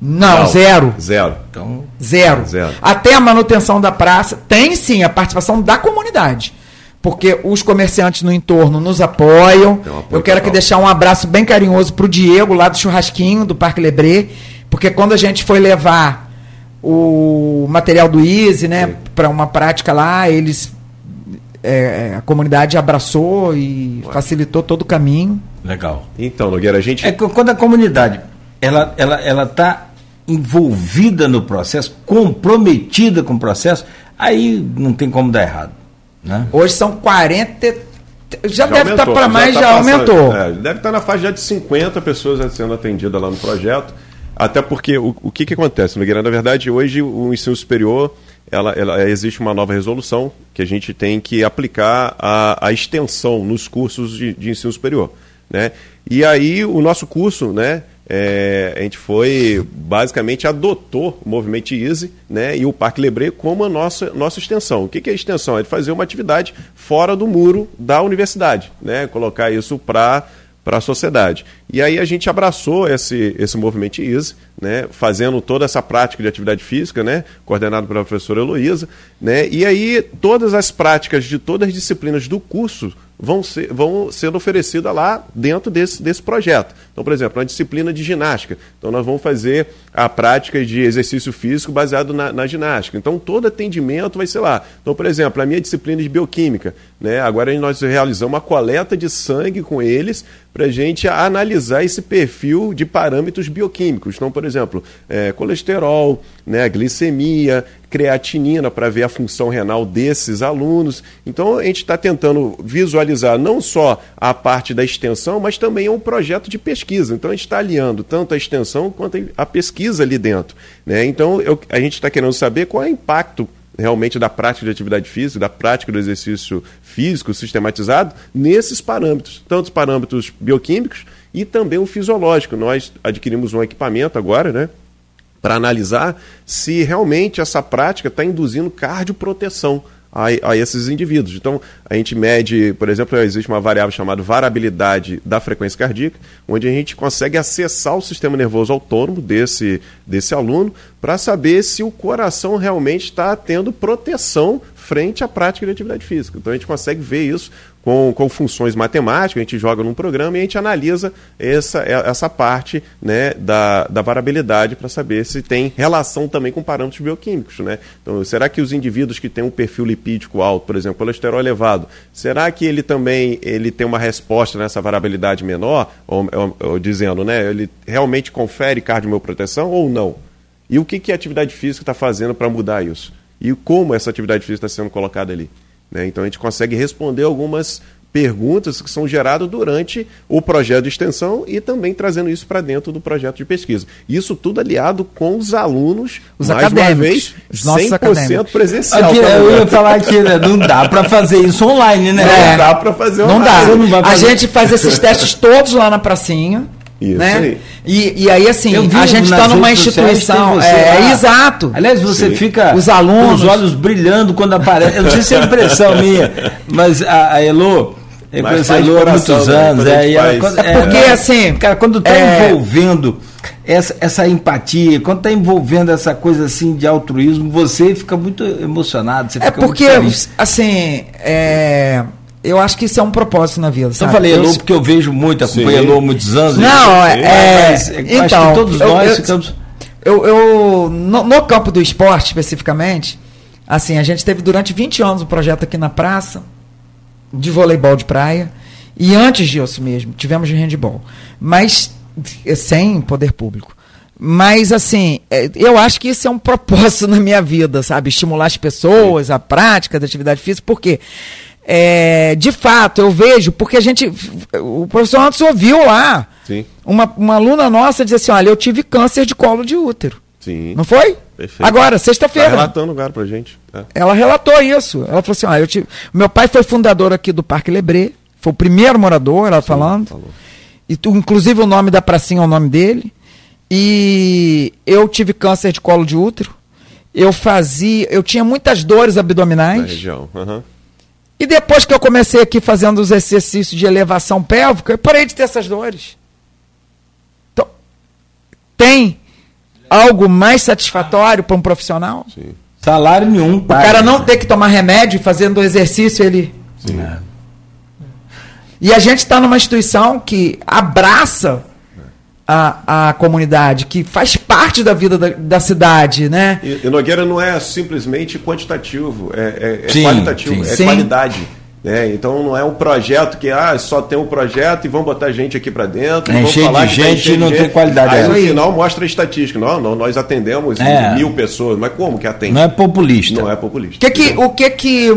Não, não, zero. Zero. Então, zero. zero. Até a manutenção da praça tem sim a participação da comunidade. Porque os comerciantes no entorno nos apoiam. Um eu quero aqui deixar um abraço bem carinhoso para o Diego, lá do Churrasquinho, do Parque Lebré. Porque quando a gente foi levar o material do Easy, né, para uma prática lá, eles é, é, a comunidade abraçou e Ué. facilitou todo o caminho. Legal. Então, Nogueira, a gente é quando a comunidade ela ela ela tá envolvida no processo, comprometida com o processo, aí não tem como dar errado, né? Hoje são 40 já, já deve estar tá para mais, já, tá já aumentou. É, deve estar tá na faixa já de 50 pessoas sendo atendidas lá no projeto. Até porque o, o que, que acontece, Nogueira? Na verdade, hoje o ensino superior, ela, ela, existe uma nova resolução que a gente tem que aplicar a, a extensão nos cursos de, de ensino superior. Né? E aí o nosso curso, né, é, a gente foi, basicamente, adotou o Movimento Easy né, e o Parque Lebré como a nossa, nossa extensão. O que, que é extensão? É fazer uma atividade fora do muro da universidade, né, colocar isso para para a sociedade. E aí a gente abraçou esse, esse movimento ISE, né, fazendo toda essa prática de atividade física, né, coordenado pela professora Heloísa, né, e aí todas as práticas de todas as disciplinas do curso vão, ser, vão sendo oferecidas lá dentro desse, desse projeto. Então, por exemplo, a disciplina de ginástica. Então, nós vamos fazer a prática de exercício físico baseado na, na ginástica. Então, todo atendimento vai ser lá. Então, por exemplo, a minha disciplina de bioquímica. Né? Agora, nós realizamos uma coleta de sangue com eles para a gente analisar esse perfil de parâmetros bioquímicos. Então, por exemplo, é, colesterol, né, glicemia, creatinina para ver a função renal desses alunos. Então a gente está tentando visualizar não só a parte da extensão, mas também um projeto de pesquisa. Então a gente está aliando tanto a extensão quanto a pesquisa ali dentro. Né? Então eu, a gente está querendo saber qual é o impacto realmente da prática de atividade física, da prática do exercício físico sistematizado nesses parâmetros, tanto os parâmetros bioquímicos e também o fisiológico. Nós adquirimos um equipamento agora, né? para analisar se realmente essa prática está induzindo cardioproteção a, a esses indivíduos. Então, a gente mede, por exemplo, existe uma variável chamada variabilidade da frequência cardíaca, onde a gente consegue acessar o sistema nervoso autônomo desse, desse aluno para saber se o coração realmente está tendo proteção frente à prática de atividade física. Então, a gente consegue ver isso com, com funções matemáticas, a gente joga num programa e a gente analisa essa, essa parte né, da, da variabilidade para saber se tem relação também com parâmetros bioquímicos. Né? Então, será que os indivíduos que têm um perfil lipídico alto, por exemplo, colesterol elevado, será que ele também ele tem uma resposta nessa variabilidade menor, ou, ou, ou dizendo, né, ele realmente confere cardioproteção ou não? E o que, que a atividade física está fazendo para mudar isso? E como essa atividade física está sendo colocada ali? Né? Então a gente consegue responder algumas perguntas que são geradas durante o projeto de extensão e também trazendo isso para dentro do projeto de pesquisa. Isso tudo aliado com os alunos, os mais acadêmicos, uma vez, os nossos 100% acadêmicos. presencial. Aqui, tá eu ia falar aqui, né, não dá para fazer isso online, né? É. Não dá para fazer Não dá. online. Não vai A gente faz esses testes todos lá na pracinha. Isso né? aí. E, e aí, assim, a gente está numa instituição. você É, lá. exato. Aliás, você Sim. fica Os alunos- com os olhos brilhando quando aparece. Eu não sei se é impressão minha, mas a, a Elo. Eu Mas conheço a Elo há muitos né? anos. É, ela- quando- É porque, assim, Cara, quando está é- envolvendo essa, essa empatia, quando está envolvendo essa coisa assim de altruísmo, você fica muito emocionado. Você É fica muito porque, feliz. assim, é, eu acho que isso é um propósito na vida. Eu sabe? falei Eu- Elo porque eu vejo muito, acompanho. Elo há muitos anos. Não, e- é- mas acho então, que todos eu- nós eu- ficamos. Eu, eu no, no campo do esporte, especificamente, assim, a gente teve durante 20 anos um projeto aqui na praça de voleibol de praia. E antes disso mesmo, tivemos de handball. Mas eh, sem poder público. Mas, assim, eh, eu acho que isso é um propósito na minha vida, sabe? Estimular as pessoas, a prática da atividade física, porque, eh, de fato, eu vejo, porque a gente. O professor antes ouviu lá. Sim. Uma, uma aluna nossa diz assim: olha, eu tive câncer de colo de útero. Sim. Não foi? Perfeito. Agora, Tá sexta-feira. relatando agora pra gente. É. Ela relatou isso. Ela falou assim: ah, eu tive... meu pai foi fundador aqui do Parque Lebré, foi o primeiro morador, ela falando. falou. E tu, inclusive o nome da pracinha é o nome dele. E eu tive câncer de colo de útero. Eu fazia, eu tinha muitas dores Na abdominais. região. Aham. E depois que eu comecei aqui fazendo os exercícios de elevação pélvica, eu parei de ter essas dores. Então, tem algo mais satisfatório para um profissional? Sim. Salário nenhum. O cara não ter que tomar remédio fazendo exercício, ele. Sim. E a gente está numa instituição que abraça a, a comunidade, que faz parte da vida da, da cidade, né? E, e Nogueira não é simplesmente quantitativo, é, é- é Sim, qualitativo, sim. é Sim. qualidade. né? Então não é um projeto que ah, só tem um projeto e vão botar gente aqui para dentro. É falar de que gente e não tem qualidade. Aí É. no Isso aí. final mostra a estatística. Não, não, nós atendemos É. mil pessoas, mas como que atende? Não é populista. Não é populista. O que que, o que que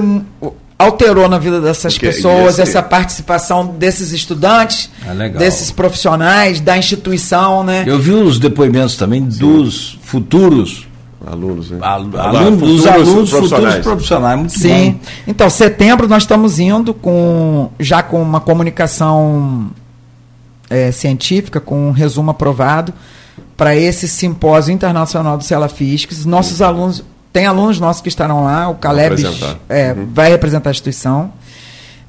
alterou na vida dessas O que- pessoas, essa participação desses estudantes, Ah, desses profissionais, da instituição, né? Eu vi os depoimentos também dos futuros Alunos, né? alunos, dos futuros alunos futuros profissionais. profissionais. Muito Sim. bom. Então, setembro nós estamos indo com já com uma comunicação é, científica, com um resumo aprovado para esse simpósio internacional do Cela Fisques. Nossos alunos, tem alunos nossos que estarão lá, o Caleb é, Uhum. vai representar a instituição.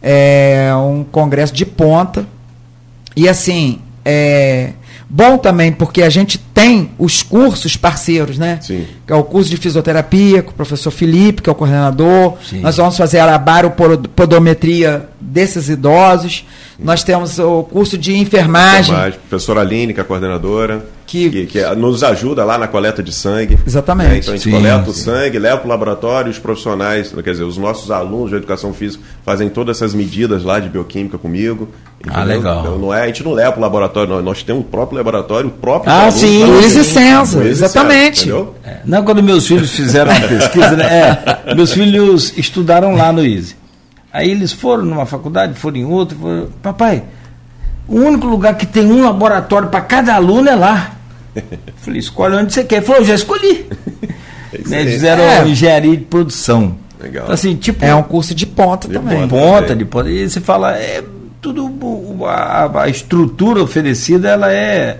É um congresso de ponta. E assim, é bom também porque a gente tem os cursos parceiros, né? Sim. Que é o curso de fisioterapia com o professor Felipe, que é o coordenador. Sim. Nós vamos fazer a baropodometria desses idosos. Nós temos o curso de enfermagem. Enfermagem, Professora Aline, que é a coordenadora, Que- que, que é- nos ajuda lá na coleta de sangue. Exatamente. né? Então a gente Sim, coleta o sim. sangue, leva para o laboratório, os profissionais, quer dizer, os nossos alunos de educação física fazem todas essas medidas lá de bioquímica comigo. Ah, entendeu? legal. Então, não é, a gente não leva para o laboratório, nós, nós temos o próprio laboratório, o próprio Ah, sim. Luiz e. Senza, exatamente. entendeu? É. Não, quando meus filhos fizeram a pesquisa, né? É, meus filhos estudaram lá no ISE. Aí eles foram numa faculdade, foram em outra. Foram, Papai, o único lugar que tem um laboratório para cada aluno é lá. Falei, escolhe onde você quer. Ele falou, "Eu já escolhi. É Né. Eles fizeram É. engenharia de produção. Legal. Então, assim, tipo, É um curso de ponta De também. ponta. ponta também. de ponta. E você fala, é tudo a, a estrutura oferecida ela é,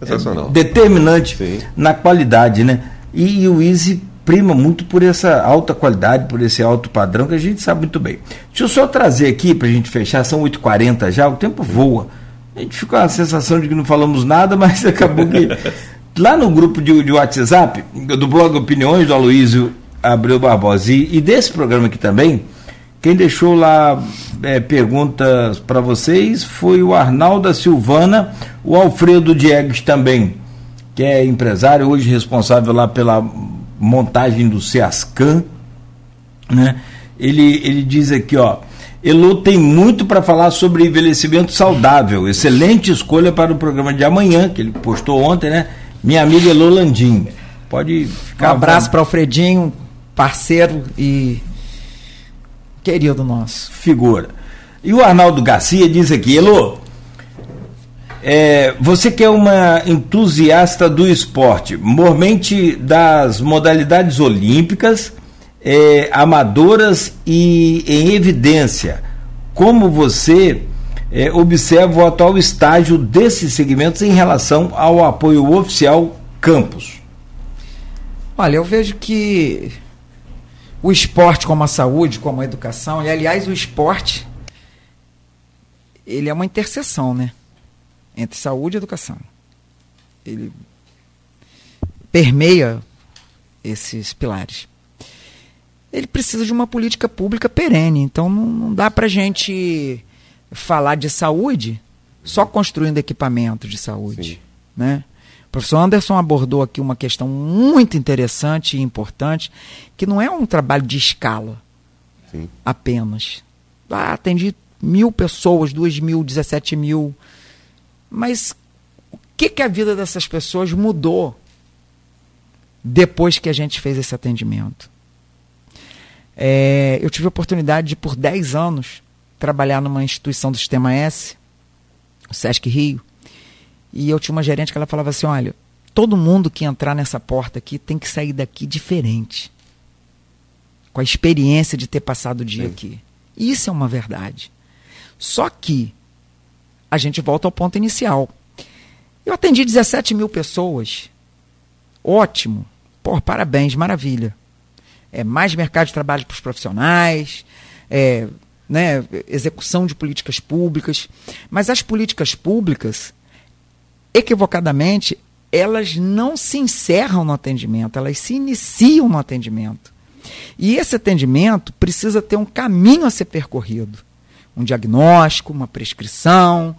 Sensacional. é determinante Sim. na qualidade, né? E, e o Easy prima muito por essa alta qualidade, por esse alto padrão que a gente sabe muito bem. Deixa eu só trazer aqui para a gente fechar, são 8h40 já, o tempo voa. A gente fica com a sensação de que não falamos nada, mas acabou que. Lá no grupo de, de WhatsApp, do blog Opiniões do Aloysio Abreu Barbosa, e, e desse programa aqui também, Quem deixou lá é, perguntas para vocês foi o Arnaldo Silvana, o Alfredo Diegues também, que é empresário, hoje responsável lá pela montagem do Seascan, né? Ele, ele diz aqui, ó, Elo tem muito para falar sobre envelhecimento saudável. Excelente escolha para o programa de amanhã, que ele postou ontem, né? Minha amiga Elo Landim. Pode ficar. Um abraço para Alfredinho, parceiro e querido nosso. Figura. E o Arnaldo Garcia diz aqui, Elo, é, você que é uma entusiasta do esporte, mormente das modalidades olímpicas, é, amadoras e em evidência, como você é, observa o atual estágio desses segmentos em relação ao apoio oficial campus? Olha, eu vejo que o esporte como a saúde, como a educação, e aliás o esporte ele é uma interseção, né? Entre saúde e educação. Ele permeia esses pilares. Ele precisa de uma política pública perene. Então não, não dá para gente falar de saúde só construindo equipamentos de saúde, Sim. né? O professor Anderson abordou aqui uma questão muito interessante e importante, que não é um trabalho de escala Sim. apenas. Ah, atendi mil pessoas, duas mil, dezessete mil. Mas o que, que a vida dessas pessoas mudou depois que a gente fez esse atendimento? É, eu tive a oportunidade de, por 10 anos, trabalhar numa instituição do Sistema S, o Sesc Rio, e eu tinha uma gerente que ela falava assim: olha, todo mundo que entrar nessa porta aqui tem que sair daqui diferente. Com a experiência de ter passado o dia Sim. aqui. Isso é uma verdade. Só que a gente volta ao ponto inicial. Eu atendi 17 mil pessoas. Ótimo. Pô, parabéns, maravilha. É mais mercado de trabalho para os profissionais, é, né, execução de políticas públicas. Mas as políticas públicas, equivocadamente, elas não se encerram no atendimento, elas se iniciam no atendimento. E esse atendimento precisa ter um caminho a ser percorrido um diagnóstico, uma prescrição,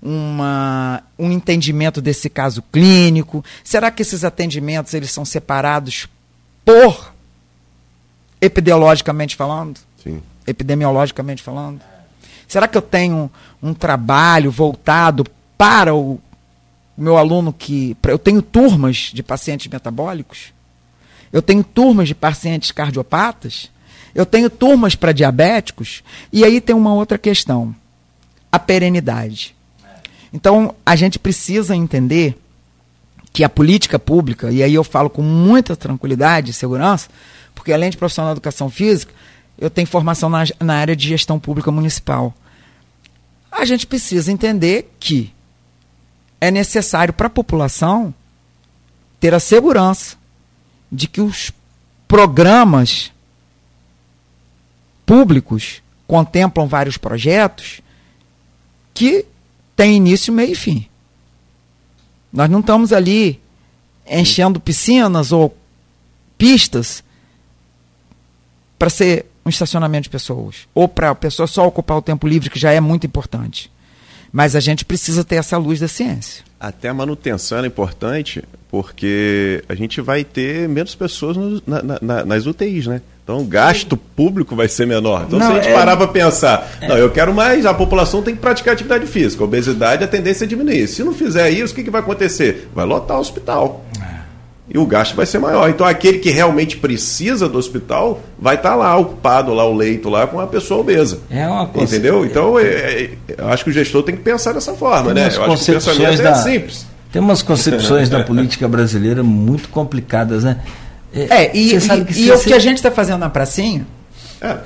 uma, um entendimento desse caso clínico? Será que esses atendimentos eles são separados por epidemiologicamente falando? Sim. Epidemiologicamente falando? Será que eu tenho um trabalho voltado para o meu aluno que. Eu tenho turmas de pacientes metabólicos? Eu tenho turmas de pacientes cardiopatas? Eu tenho turmas para diabéticos, e aí tem uma outra questão: a perenidade. Então, a gente precisa entender que a política pública, e aí eu falo com muita tranquilidade e segurança, porque além de profissional de educação física, eu tenho formação na, na área de gestão pública municipal. A gente precisa entender que é necessário para a população ter a segurança de que os programas públicos contemplam vários projetos que têm início, meio e fim. Nós não estamos ali enchendo piscinas ou pistas para ser um estacionamento de pessoas ou para a pessoa só ocupar o tempo livre, que já é muito importante. Mas a gente precisa ter essa luz da ciência. Até a manutenção é importante, porque a gente vai ter menos pessoas no, na, na, nas UTIs, né? Então o gasto público vai ser menor. Então não, se a gente é... parar para pensar, é... não, eu quero mais, a população tem que praticar atividade física. A obesidade, a tendência é diminuir. Se não fizer isso, o que, que vai acontecer? Vai lotar o hospital. É. E o gasto vai ser maior. Então aquele que realmente precisa do hospital vai estar tá lá, ocupado lá o leito lá com a pessoa obesa. É uma coisa. Entendeu? Então é, é, eu acho que o gestor tem que pensar dessa forma, tem né? Eu acho que o pensamento da... é simples. Tem umas concepções da política brasileira muito complicadas, né? É, é e, e, e o que a gente está fazendo na pracinha é.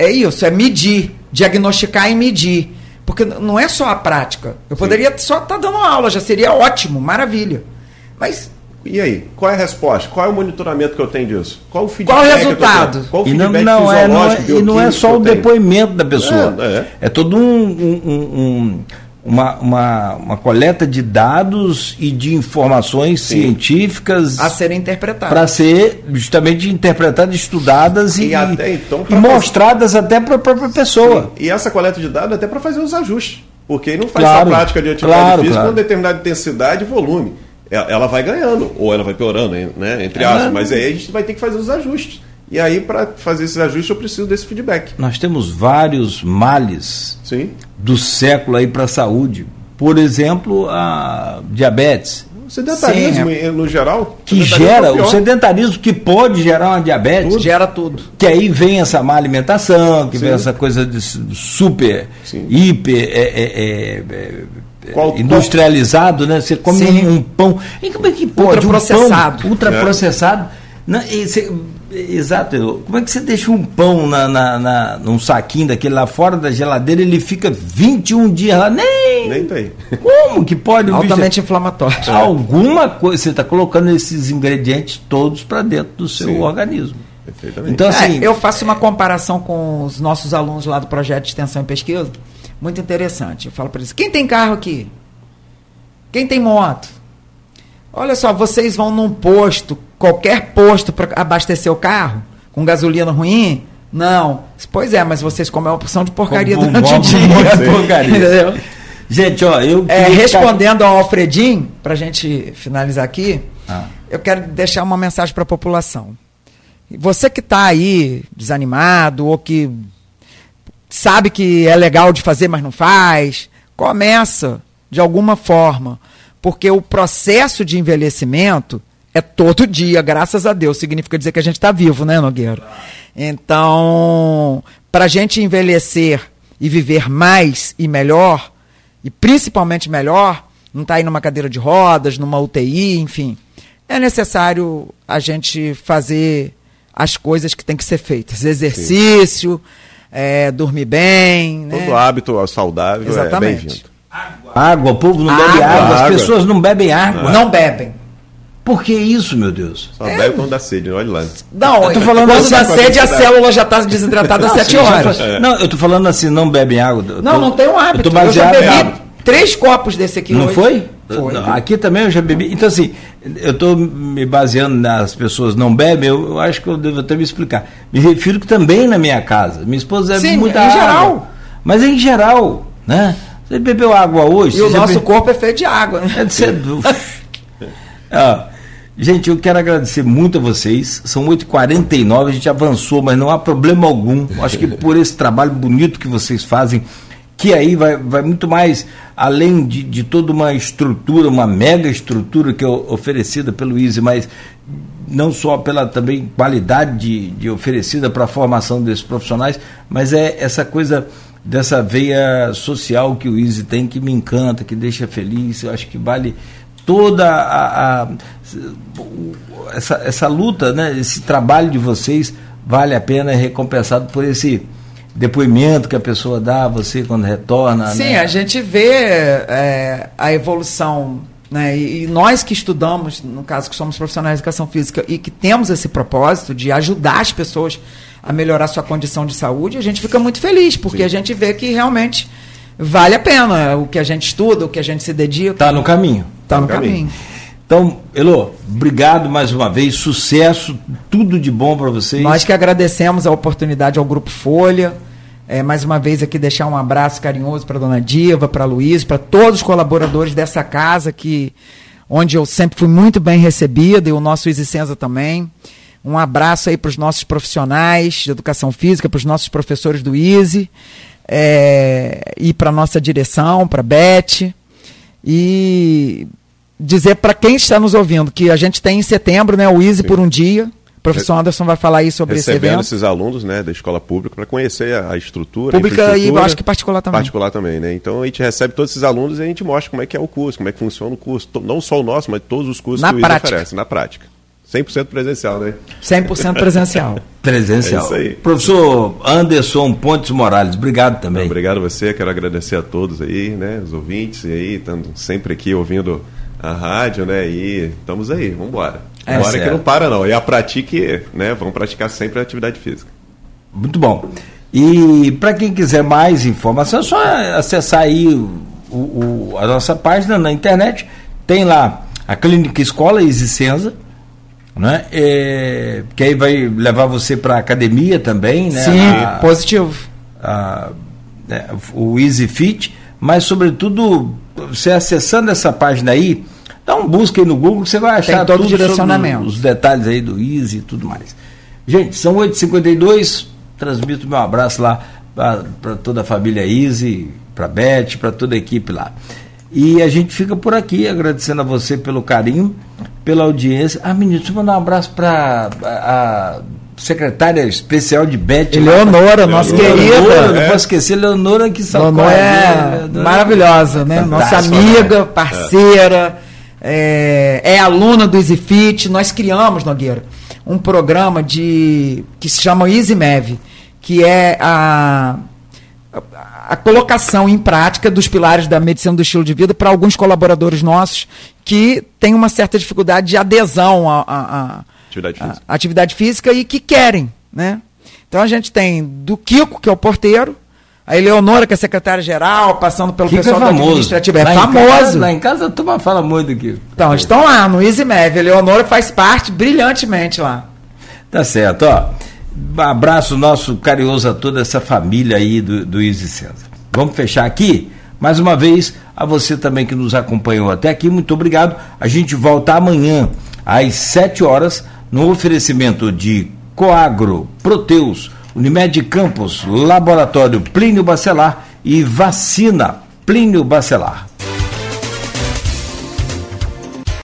é isso, é medir, diagnosticar e medir. Porque não é só a prática. Eu Sim. poderia só estar tá dando aula, já seria ótimo, maravilha. Mas e aí, qual é a resposta? Qual é o monitoramento que eu tenho disso? Qual o feedback? Qual o resultado? Qual o feedback e não, não, é, não é, e não é só o depoimento da pessoa. É, é. é todo um, um, um, uma, uma, uma coleta de dados e de informações Sim. científicas A serem interpretadas. para ser justamente interpretadas, estudadas e, E até então, e mostradas até para a própria pessoa. E essa coleta de dados é até para fazer os ajustes. Porque não faz Claro, só prática de atividade claro, física claro. com determinada intensidade e volume. E- Ela vai ganhando, ou ela vai piorando, né? Entre É. aspas. Mas aí a gente vai ter que fazer os ajustes. E aí, para fazer esses ajustes, eu preciso desse feedback. Nós temos vários males Sim. do século aí para a saúde. Por exemplo, a diabetes, O sedentarismo, Sim, em- no geral. que gera é o sedentarismo que pode gerar uma diabetes. Gera tudo. Que aí vem essa má alimentação, que vem Sim. essa coisa de super, Sim. hiper, é, é, é, é, Qual- industrializado, né? Você come um, um pão. E como é que pode? Ultraprocessado. Um pão ultraprocessado. Não, e você- exato. Como é que você deixa um pão na, na, na- num saquinho daquele lá fora da geladeira ele fica 21 dias lá? Nem! Nem tem. Como que pode? o bicho- Altamente inflamatório. Alguma coisa, você está colocando esses ingredientes todos para dentro do seu Sim. organismo. Perfeitamente. Então, assim, É, eu faço uma comparação com os nossos alunos lá do projeto de extensão e pesquisa, muito interessante. Eu falo para eles: quem tem carro aqui? Quem tem moto? Olha só, vocês vão num posto, qualquer posto para abastecer o carro, com gasolina ruim? Não. Pois é, mas vocês comem uma porção de porcaria Como durante o dia. porcaria. Entendeu? Gente, ó, eu. É, respondendo ao Alfredim, para a gente finalizar aqui, Ah. eu quero deixar uma mensagem para a população. Você que está aí desanimado ou que sabe que é legal de fazer, mas não faz, começa de alguma forma, porque o processo de envelhecimento é todo dia, graças a Deus. Significa dizer que a gente está vivo, né, Nogueira? Então, para a gente envelhecer e viver mais e melhor, e principalmente melhor, não está aí numa cadeira de rodas, numa UTI, enfim, é necessário a gente fazer as coisas que tem que ser feitas. Exercício, é, dormir bem. Todo né? hábito saudável é Exatamente. bem-vindo. Água, o povo não bebe Água, água, as água. pessoas não bebem água. Não bebem. Por que isso, meu Deus? Só bebe quando dá sede, olha lá. Não, Eu tô falando quando assim, dá sede, a célula já está desidratada às Não, 7 sim, já horas. Não, eu tô falando assim, não bebem água. Não, tô- não tem um hábito. Eu tô Eu já baseado bebi hábito. Três copos desse aqui Não hoje. foi? Foi. Não, aqui também eu já bebi. Então, assim, eu estou me baseando nas pessoas não bebem, eu, eu acho que eu devo até me explicar. Me refiro que também na minha casa. Minha esposa bebe Sim, muita em água. geral. Mas em geral, né? Você bebeu água hoje? E o nosso bebe- corpo é feito de água. né? É de ser. Ah, gente, eu quero agradecer muito a vocês. São 8h49, a gente avançou, mas não há problema algum. Acho que por esse trabalho bonito que vocês fazem, que aí vai, vai muito mais além de, de toda uma estrutura, uma mega estrutura que é oferecida pelo Easy, mas não só pela também qualidade de, de oferecida para a formação desses profissionais, mas é essa coisa dessa veia social que o Easy tem que me encanta, que deixa feliz. Eu acho que vale toda a, a- essa, essa luta, né, esse trabalho de vocês vale a pena é recompensado por esse depoimento que a pessoa dá a você quando retorna. Sim, né? a gente vê é, a evolução, né? E, e nós que estudamos, no caso que somos profissionais de educação física e que temos esse propósito de ajudar as pessoas a melhorar sua condição de saúde, a gente fica muito feliz, porque a gente vê que realmente vale a pena o que a gente estuda, o que a gente se dedica. Está no caminho. Tá no no caminho. caminho. Então, Elô, obrigado mais uma vez, sucesso, tudo de bom para vocês. Nós que agradecemos a oportunidade ao Grupo Folha. É, mais uma vez aqui deixar um abraço carinhoso para dona Diva, para Luiz, para todos os colaboradores dessa casa que onde eu sempre fui muito bem recebida e o nosso Isicenza também. Um abraço aí para os nossos profissionais de educação física, para os nossos professores do ISE é, e para nossa direção, para Beth. E dizer para quem está nos ouvindo que a gente tem em setembro né, o ISE por um dia. O professor Anderson vai falar aí sobre esse Recebendo evento. esses alunos né, da escola pública para conhecer a, a estrutura. a Pública e eu acho que particular também. Particular também, né? Então a gente recebe todos esses alunos e a gente mostra como é que é o curso, como é que funciona o curso. Não só o nosso, mas todos os cursos Na que o ISA prática. oferece, na prática. 100% presencial, né? 100% presencial. Presencial. É isso aí. Professor Anderson Pontes Morales, obrigado também. Obrigado a você, quero agradecer a todos aí, né? Os ouvintes e aí, estando sempre aqui ouvindo a rádio, né? E estamos aí, vamos embora. É, Bora que não para não. E a pratique, né? Vamos praticar sempre a atividade física. Muito bom. E para quem quiser mais informação, é só acessar aí o, o, a nossa página na internet, tem lá a Clínica Escola Isicenza, né? É, que aí vai levar você para academia também, né? Sim, a, positivo. A, né, o Easy Fit, mas sobretudo você acessando essa página aí, dá um busca aí no Google, você vai achar todo o direcionamento. os detalhes aí do Easy e tudo mais. Gente, são 8h52, transmito meu abraço lá para toda a família Easy, para Beth, para toda a equipe lá. E a gente fica por aqui, agradecendo a você pelo carinho, pela audiência. Ah, menino, deixa eu mandar um abraço para a secretária especial de Beth. Eleonora, nossa querida. Leonora, não posso esquecer, Leonora que Leonora é maravilhosa, né? Nossa amiga, né? parceira, é, é aluna do EasyFit. Nós criamos, Nogueira, um programa de que se chama EasyMev, que é a a colocação em prática dos pilares da medicina do estilo de vida para alguns colaboradores nossos que têm uma certa dificuldade de adesão à atividade, atividade física e que querem, né? Então a gente tem do Kiko, que é o porteiro, a Eleonora, que é secretária-geral, passando pelo Kiko é pessoal é do administrativo. É lá famoso. Em casa, lá em casa a turma fala muito do Kiko. Então, estão lá no EasyMev. A Eleonora faz parte brilhantemente lá. Tá certo, ó abraço nosso carinhoso a toda essa família aí do, do Easy César. Vamos fechar aqui? Mais uma vez, a você também que nos acompanhou até aqui, muito obrigado. A gente volta amanhã às 7 horas no oferecimento de Coagro, Proteus, Unimed Campos, Laboratório Plínio Bacelar e Vacina Plínio Bacelar.